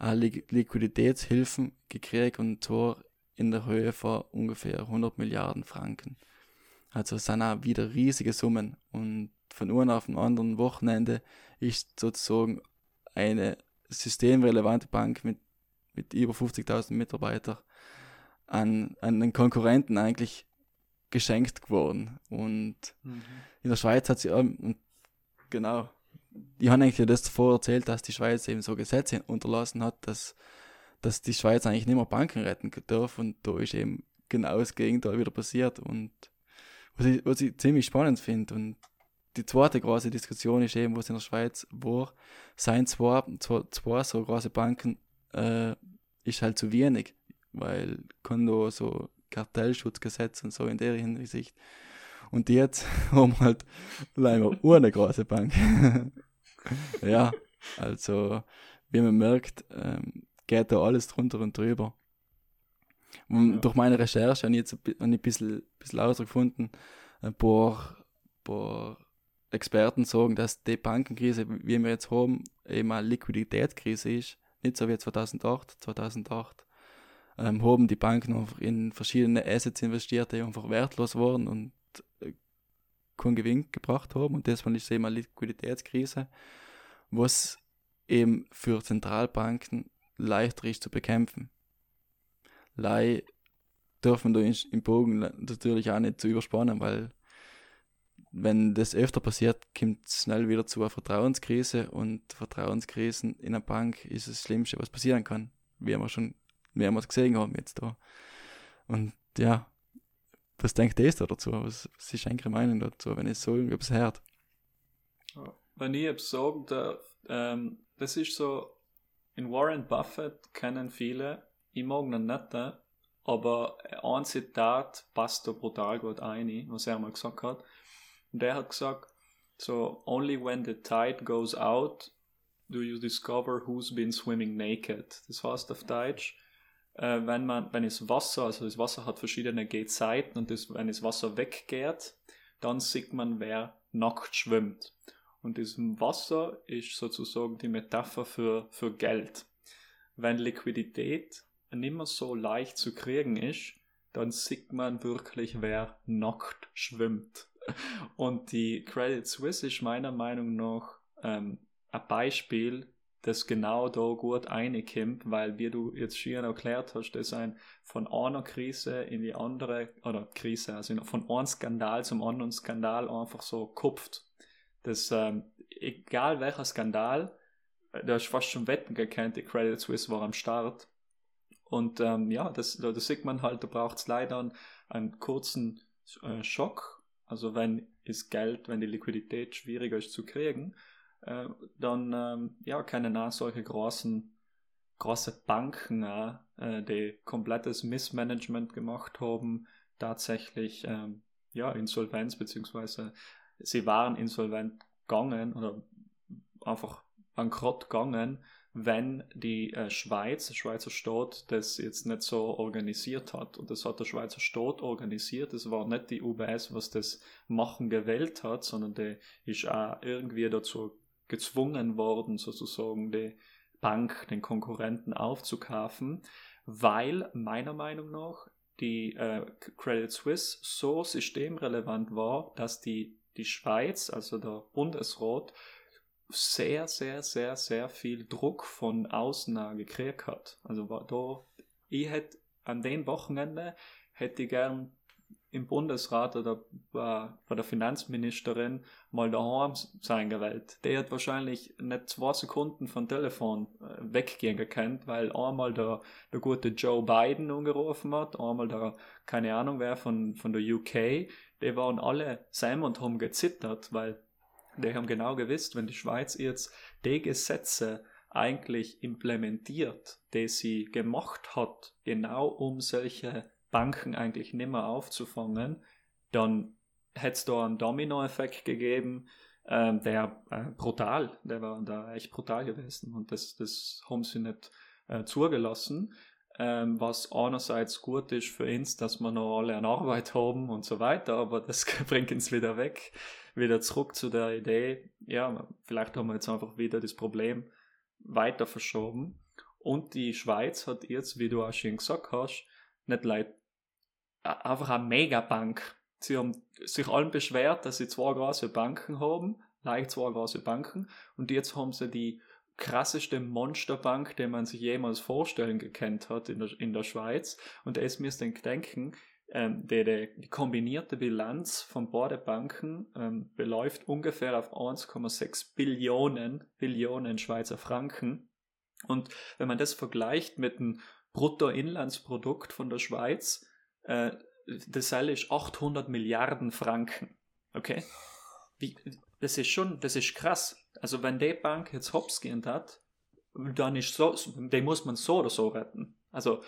Liquiditätshilfen gekriegt und zwar in der Höhe von ungefähr 100 Milliarden Franken. Also es sind auch wieder riesige Summen und von einem auf dem anderen Wochenende ist sozusagen eine systemrelevante Bank mit, mit über 50.000 Mitarbeitern an, an den Konkurrenten eigentlich geschenkt geworden. Und mhm. in der Schweiz hat sie, ähm, genau, ich habe eigentlich das davor erzählt, dass die Schweiz eben so Gesetze unterlassen hat, dass, dass die Schweiz eigentlich nicht mehr Banken retten darf und da ist eben genau das Gegenteil wieder passiert und was ich, was ich ziemlich spannend finde und die zweite große Diskussion ist eben, was in der Schweiz war, seien zwei, zwei, zwei so große Banken äh, ist halt zu wenig, weil Kondo so Kartellschutzgesetz und so in der Hinsicht. Und jetzt haben wir halt leider eine große Bank. ja, also wie man merkt, ähm, geht da alles drunter und drüber. Und ja. durch meine Recherche habe ich jetzt ein, ein bisschen, bisschen herausgefunden, ein paar, paar Experten sagen, dass die Bankenkrise, wie wir jetzt haben, eben eine Liquiditätskrise ist. Nicht so wie 2008. 2008 ähm, haben die Banken einfach in verschiedene Assets investiert, die einfach wertlos waren und keinen Gewinn gebracht haben. Und deswegen ist es eben eine Liquiditätskrise, was eben für Zentralbanken leichter ist zu bekämpfen. Lei dürfen da im Bogen natürlich auch nicht zu überspannen, weil wenn das öfter passiert, kommt es schnell wieder zu einer Vertrauenskrise und Vertrauenskrisen in einer Bank ist das Schlimmste, was passieren kann, wie wir schon mehrmals gesehen haben jetzt da. Und ja, was denkt ihr dazu? Was, was ist eigentlich Meinung dazu, wenn ich so irgendwas hört? Wenn ich jetzt sagen darf, ähm, das ist so, in Warren Buffett kennen viele, ich mag ihn nicht, aber ein Zitat passt da brutal gut ein, was er mal gesagt hat. Und der hat gesagt, so, only when the tide goes out do you discover who's been swimming naked. Das heißt auf Deutsch, äh, wenn man, wenn das Wasser, also das Wasser hat verschiedene Gehzeiten und das, wenn das Wasser weggeht, dann sieht man, wer nackt schwimmt. Und das Wasser ist sozusagen die Metapher für, für Geld. Wenn Liquidität nicht mehr so leicht zu kriegen ist, dann sieht man wirklich, wer nackt schwimmt. Und die Credit Suisse ist meiner Meinung nach ähm, ein Beispiel, das genau da gut reinkommt, weil wie du jetzt schon erklärt hast, das ein von einer Krise in die andere, oder Krise, also von einem Skandal zum anderen Skandal einfach so kupft. Das, ähm, egal welcher Skandal, äh, da ist fast schon Wetten gekannt, die Credit Suisse war am Start. Und ähm, ja, das, da, das sieht man halt, da braucht es leider einen, einen kurzen äh, Schock. Also wenn ist Geld, wenn die Liquidität schwieriger ist zu kriegen, äh, dann ähm, ja, können auch solche großen, große Banken, äh, die komplettes Missmanagement gemacht haben, tatsächlich ähm, ja, Insolvenz, beziehungsweise sie waren insolvent gegangen oder einfach bankrott gegangen, wenn die äh, Schweiz, der Schweizer Staat, das jetzt nicht so organisiert hat. Und das hat der Schweizer Staat organisiert. Das war nicht die UBS, was das Machen gewählt hat, sondern der ist auch irgendwie dazu gezwungen worden, sozusagen die Bank, den Konkurrenten aufzukaufen, weil meiner Meinung nach die äh, Credit Suisse so systemrelevant war, dass die, die Schweiz, also der Bundesrat, sehr, sehr, sehr, sehr viel Druck von außen gekriegt hat. Also war da, ich hätte an dem Wochenende hätte ich gern im Bundesrat oder bei, der Finanzministerin mal daheim sein gewählt. Der hat wahrscheinlich nicht zwei Sekunden von Telefon äh, weggehen gekannt, weil einmal der, der gute Joe Biden angerufen hat, einmal der, keine Ahnung wer von, von der UK, die waren alle zusammen und haben gezittert, weil die haben genau gewusst, wenn die Schweiz jetzt die Gesetze eigentlich implementiert, die sie gemacht hat, genau um solche Banken eigentlich nicht mehr aufzufangen, dann hätte es da einen Dominoeffekt gegeben, ähm, der äh, brutal, der war da echt brutal gewesen und das, das haben sie nicht äh, zugelassen. Ähm, was einerseits gut ist für uns, dass wir noch alle eine Arbeit haben und so weiter, aber das bringt uns wieder weg, wieder zurück zu der Idee, ja, vielleicht haben wir jetzt einfach wieder das Problem weiter verschoben. Und die Schweiz hat jetzt, wie du auch schon gesagt hast, nicht leid einfach eine Megabank. Sie haben sich allen beschwert, dass sie zwei große Banken haben, leicht zwei große Banken, und jetzt haben sie die krasseste Monsterbank, den man sich jemals vorstellen gekannt hat in der, in der Schweiz. Und es müsst ihr denken, ähm, die, die, die, kombinierte Bilanz von beiden Banken ähm, beläuft ungefähr auf 1,6 Billionen, Billionen Schweizer Franken. Und wenn man das vergleicht mit dem Bruttoinlandsprodukt von der Schweiz, äh, das ist 800 Milliarden Franken. Okay? Wie, das ist schon, das ist krass. Also wenn die Bank jetzt hops gehend hat, dann ist so, den muss man so oder so retten. Also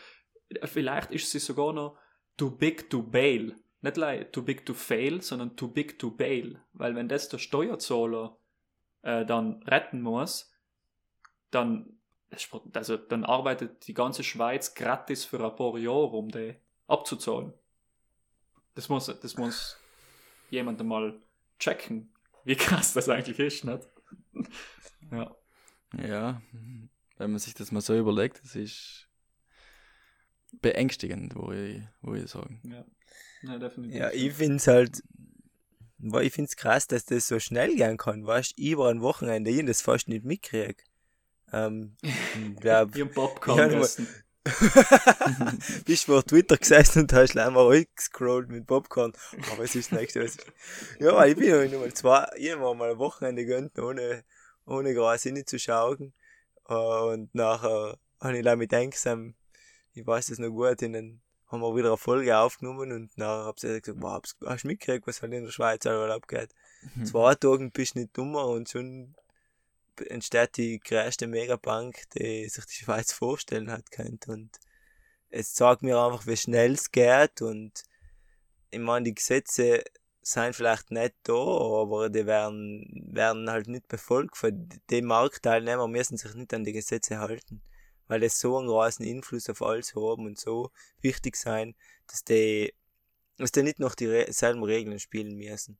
vielleicht ist sie sogar noch too big to bail. Nicht like too big to fail, sondern too big to bail. Weil wenn das der Steuerzahler äh, dann retten muss, dann, also, dann arbeitet die ganze Schweiz gratis für ein paar Jahre, um die abzuzahlen. Das muss, das muss jemand mal checken, wie krass das eigentlich ist, nicht? ja. Ja, wenn man sich das mal so überlegt, das ist beängstigend, wo ich, wo ich sagen. Ja, ja definitiv. Ja, ich finde es halt, ich finde es krass, dass das so schnell gehen kann, weißt du, über ein Wochenende, ich das fast nicht mitkriege. Ähm, glaub, Wie ein Popcorn ja, Bist vor Twitter gesessen und hast einmal gescrollt mit Popcorn. Aber es ist das nächste. Was ja, ich bin noch mal zwei, ich habe mal ein Wochenende gönnt, ohne, ohne groß hinzuschauen. Und nachher habe ich mit Denksam ich weiß das noch gut, und dann haben wir wieder eine Folge aufgenommen und dann habe ich gesagt, wow, hast du mitgekriegt, was halt in der Schweiz überall abgeht? Mhm. Zwei Tagen bist du nicht dummer und schon entsteht die größte Megabank, die sich die Schweiz vorstellen hat könnte und es zeigt mir einfach, wie schnell es geht. Und ich meine, die Gesetze sind vielleicht nicht da, aber die werden, werden halt nicht befolgt, weil die Marktteilnehmer müssen sich nicht an die Gesetze halten. Weil es so einen großen Einfluss auf alles haben und so wichtig sein, dass die, dass die nicht noch dieselben Regeln spielen müssen.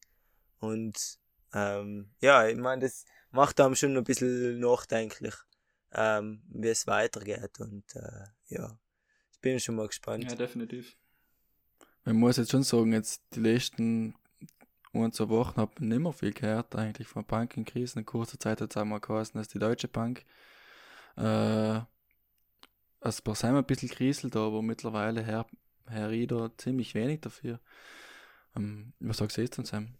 Und ähm, ja, ich meine, das macht einem schon ein bisschen nachdenklich, ähm, wie es weitergeht. Und äh, ja, ich bin schon mal gespannt. Ja, definitiv. Man muss jetzt schon sagen, jetzt die letzten ein, zwei Wochen habe ich nicht mehr viel gehört, eigentlich von Bankenkrisen. In kurzer Zeit hat es einmal geheißen, dass die Deutsche Bank äh, also bei Sam ein bisschen kriselt, aber mittlerweile Herr, Herr Rieder ziemlich wenig dafür. Ähm, was sagst du jetzt an Sam?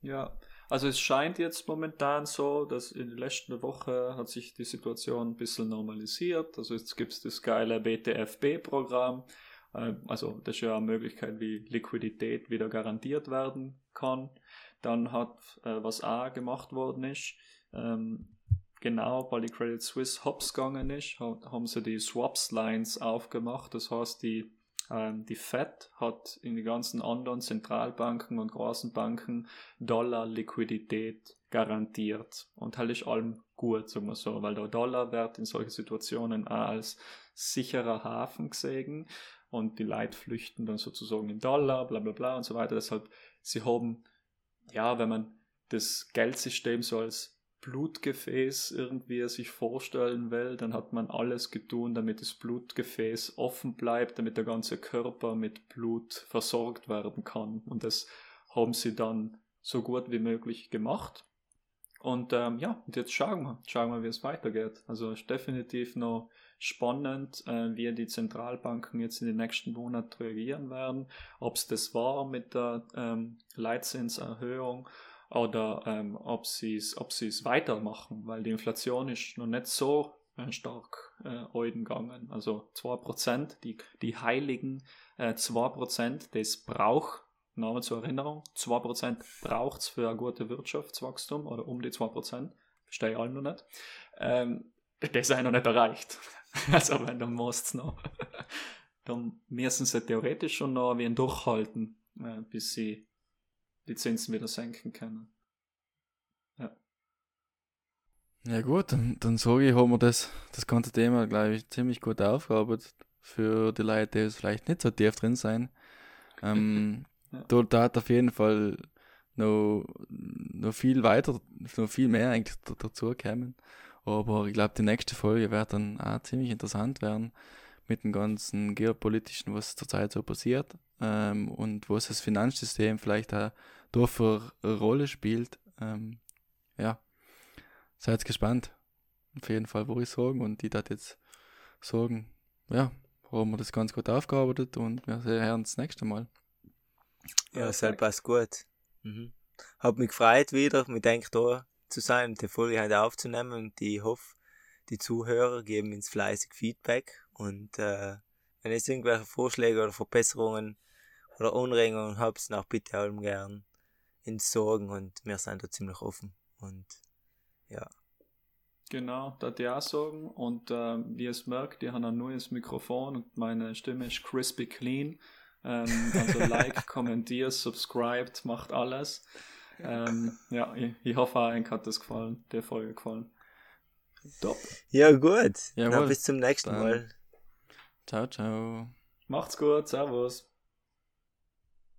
Ja, also es scheint jetzt momentan so, dass in der letzten Woche hat sich die Situation ein bisschen normalisiert. Also jetzt gibt es das geile BTFB-Programm. Äh, also das ist ja eine Möglichkeit, wie Liquidität wieder garantiert werden kann. Dann hat, äh, was auch gemacht worden ist, ähm, genau, weil die Credit Suisse hops gegangen ist, haben sie die Swaps-Lines aufgemacht. Das heißt, die, ähm, die Fed hat in den ganzen anderen Zentralbanken und großen Banken Dollar-Liquidität garantiert. Und halt ist allem gut, sagen wir so, weil der Dollar wird in solchen Situationen auch als sicherer Hafen gesehen und die Leute flüchten dann sozusagen in Dollar, bla bla bla und so weiter. Deshalb, sie haben, ja, wenn man das Geldsystem so als Blutgefäß irgendwie sich vorstellen will, dann hat man alles getan, damit das Blutgefäß offen bleibt, damit der ganze Körper mit Blut versorgt werden kann. Und das haben sie dann so gut wie möglich gemacht. Und ähm, ja, und jetzt schauen wir, schauen wir, wie es weitergeht. Also ist definitiv noch spannend, äh, wie die Zentralbanken jetzt in den nächsten Monaten reagieren werden. Ob es das war mit der ähm, Leitzinserhöhung oder ähm, ob sie es ob sie's weitermachen, weil die Inflation ist noch nicht so äh, stark äh, gegangen. Also 2%, die, die heiligen äh, 2%, das braucht, Name zur Erinnerung, 2% braucht es für ein gutes Wirtschaftswachstum oder um die 2%, verstehe ich alle noch nicht. Ähm, das ist noch nicht erreicht. also wenn, dann muss es noch. dann müssen sie theoretisch schon noch wie ein durchhalten, äh, bis sie die Zinsen wieder senken können. Ja. Ja gut, dann, dann sage ich, haben wir das, das ganze Thema, glaube ich, ziemlich gut aufgearbeitet für die Leute, die vielleicht nicht so tief drin sein. Ähm, ja. Da hat auf jeden Fall noch, noch viel weiter, noch viel mehr eigentlich dazu kommen. Aber ich glaube, die nächste Folge wird dann auch ziemlich interessant werden mit dem ganzen geopolitischen, was zurzeit so passiert ähm, und was das Finanzsystem vielleicht auch dafür eine Rolle spielt. Ähm, ja, seid gespannt. auf jeden Fall, wo ich sagen. Und die dat jetzt sagen, ja, haben wir das ganz gut aufgearbeitet und wir sehen uns das nächste Mal. Ja, das halt passt gut. Mhm. Hab mich gefreut, wieder mit Denk da zu sein und die Folge heute aufzunehmen und ich hoffe, die Zuhörer geben uns fleißig Feedback und äh, wenn es irgendwelche Vorschläge oder Verbesserungen oder Anregungen habt, dann auch bitte allem gern ins Sorgen und wir sind da ziemlich offen und ja. Genau, da die auch sagen. Und äh, wie ihr es merkt, ich habe ein neues Mikrofon und meine Stimme ist crispy clean. Ähm, also like, kommentiert, subscribed, macht alles. Ähm, ja, ich, ich hoffe, euch hat das gefallen, der Folge gefallen. Top. Ja, gut. Jawohl. Dann bis zum nächsten Dann. Mal. Ciao, ciao. Macht's gut, Servus.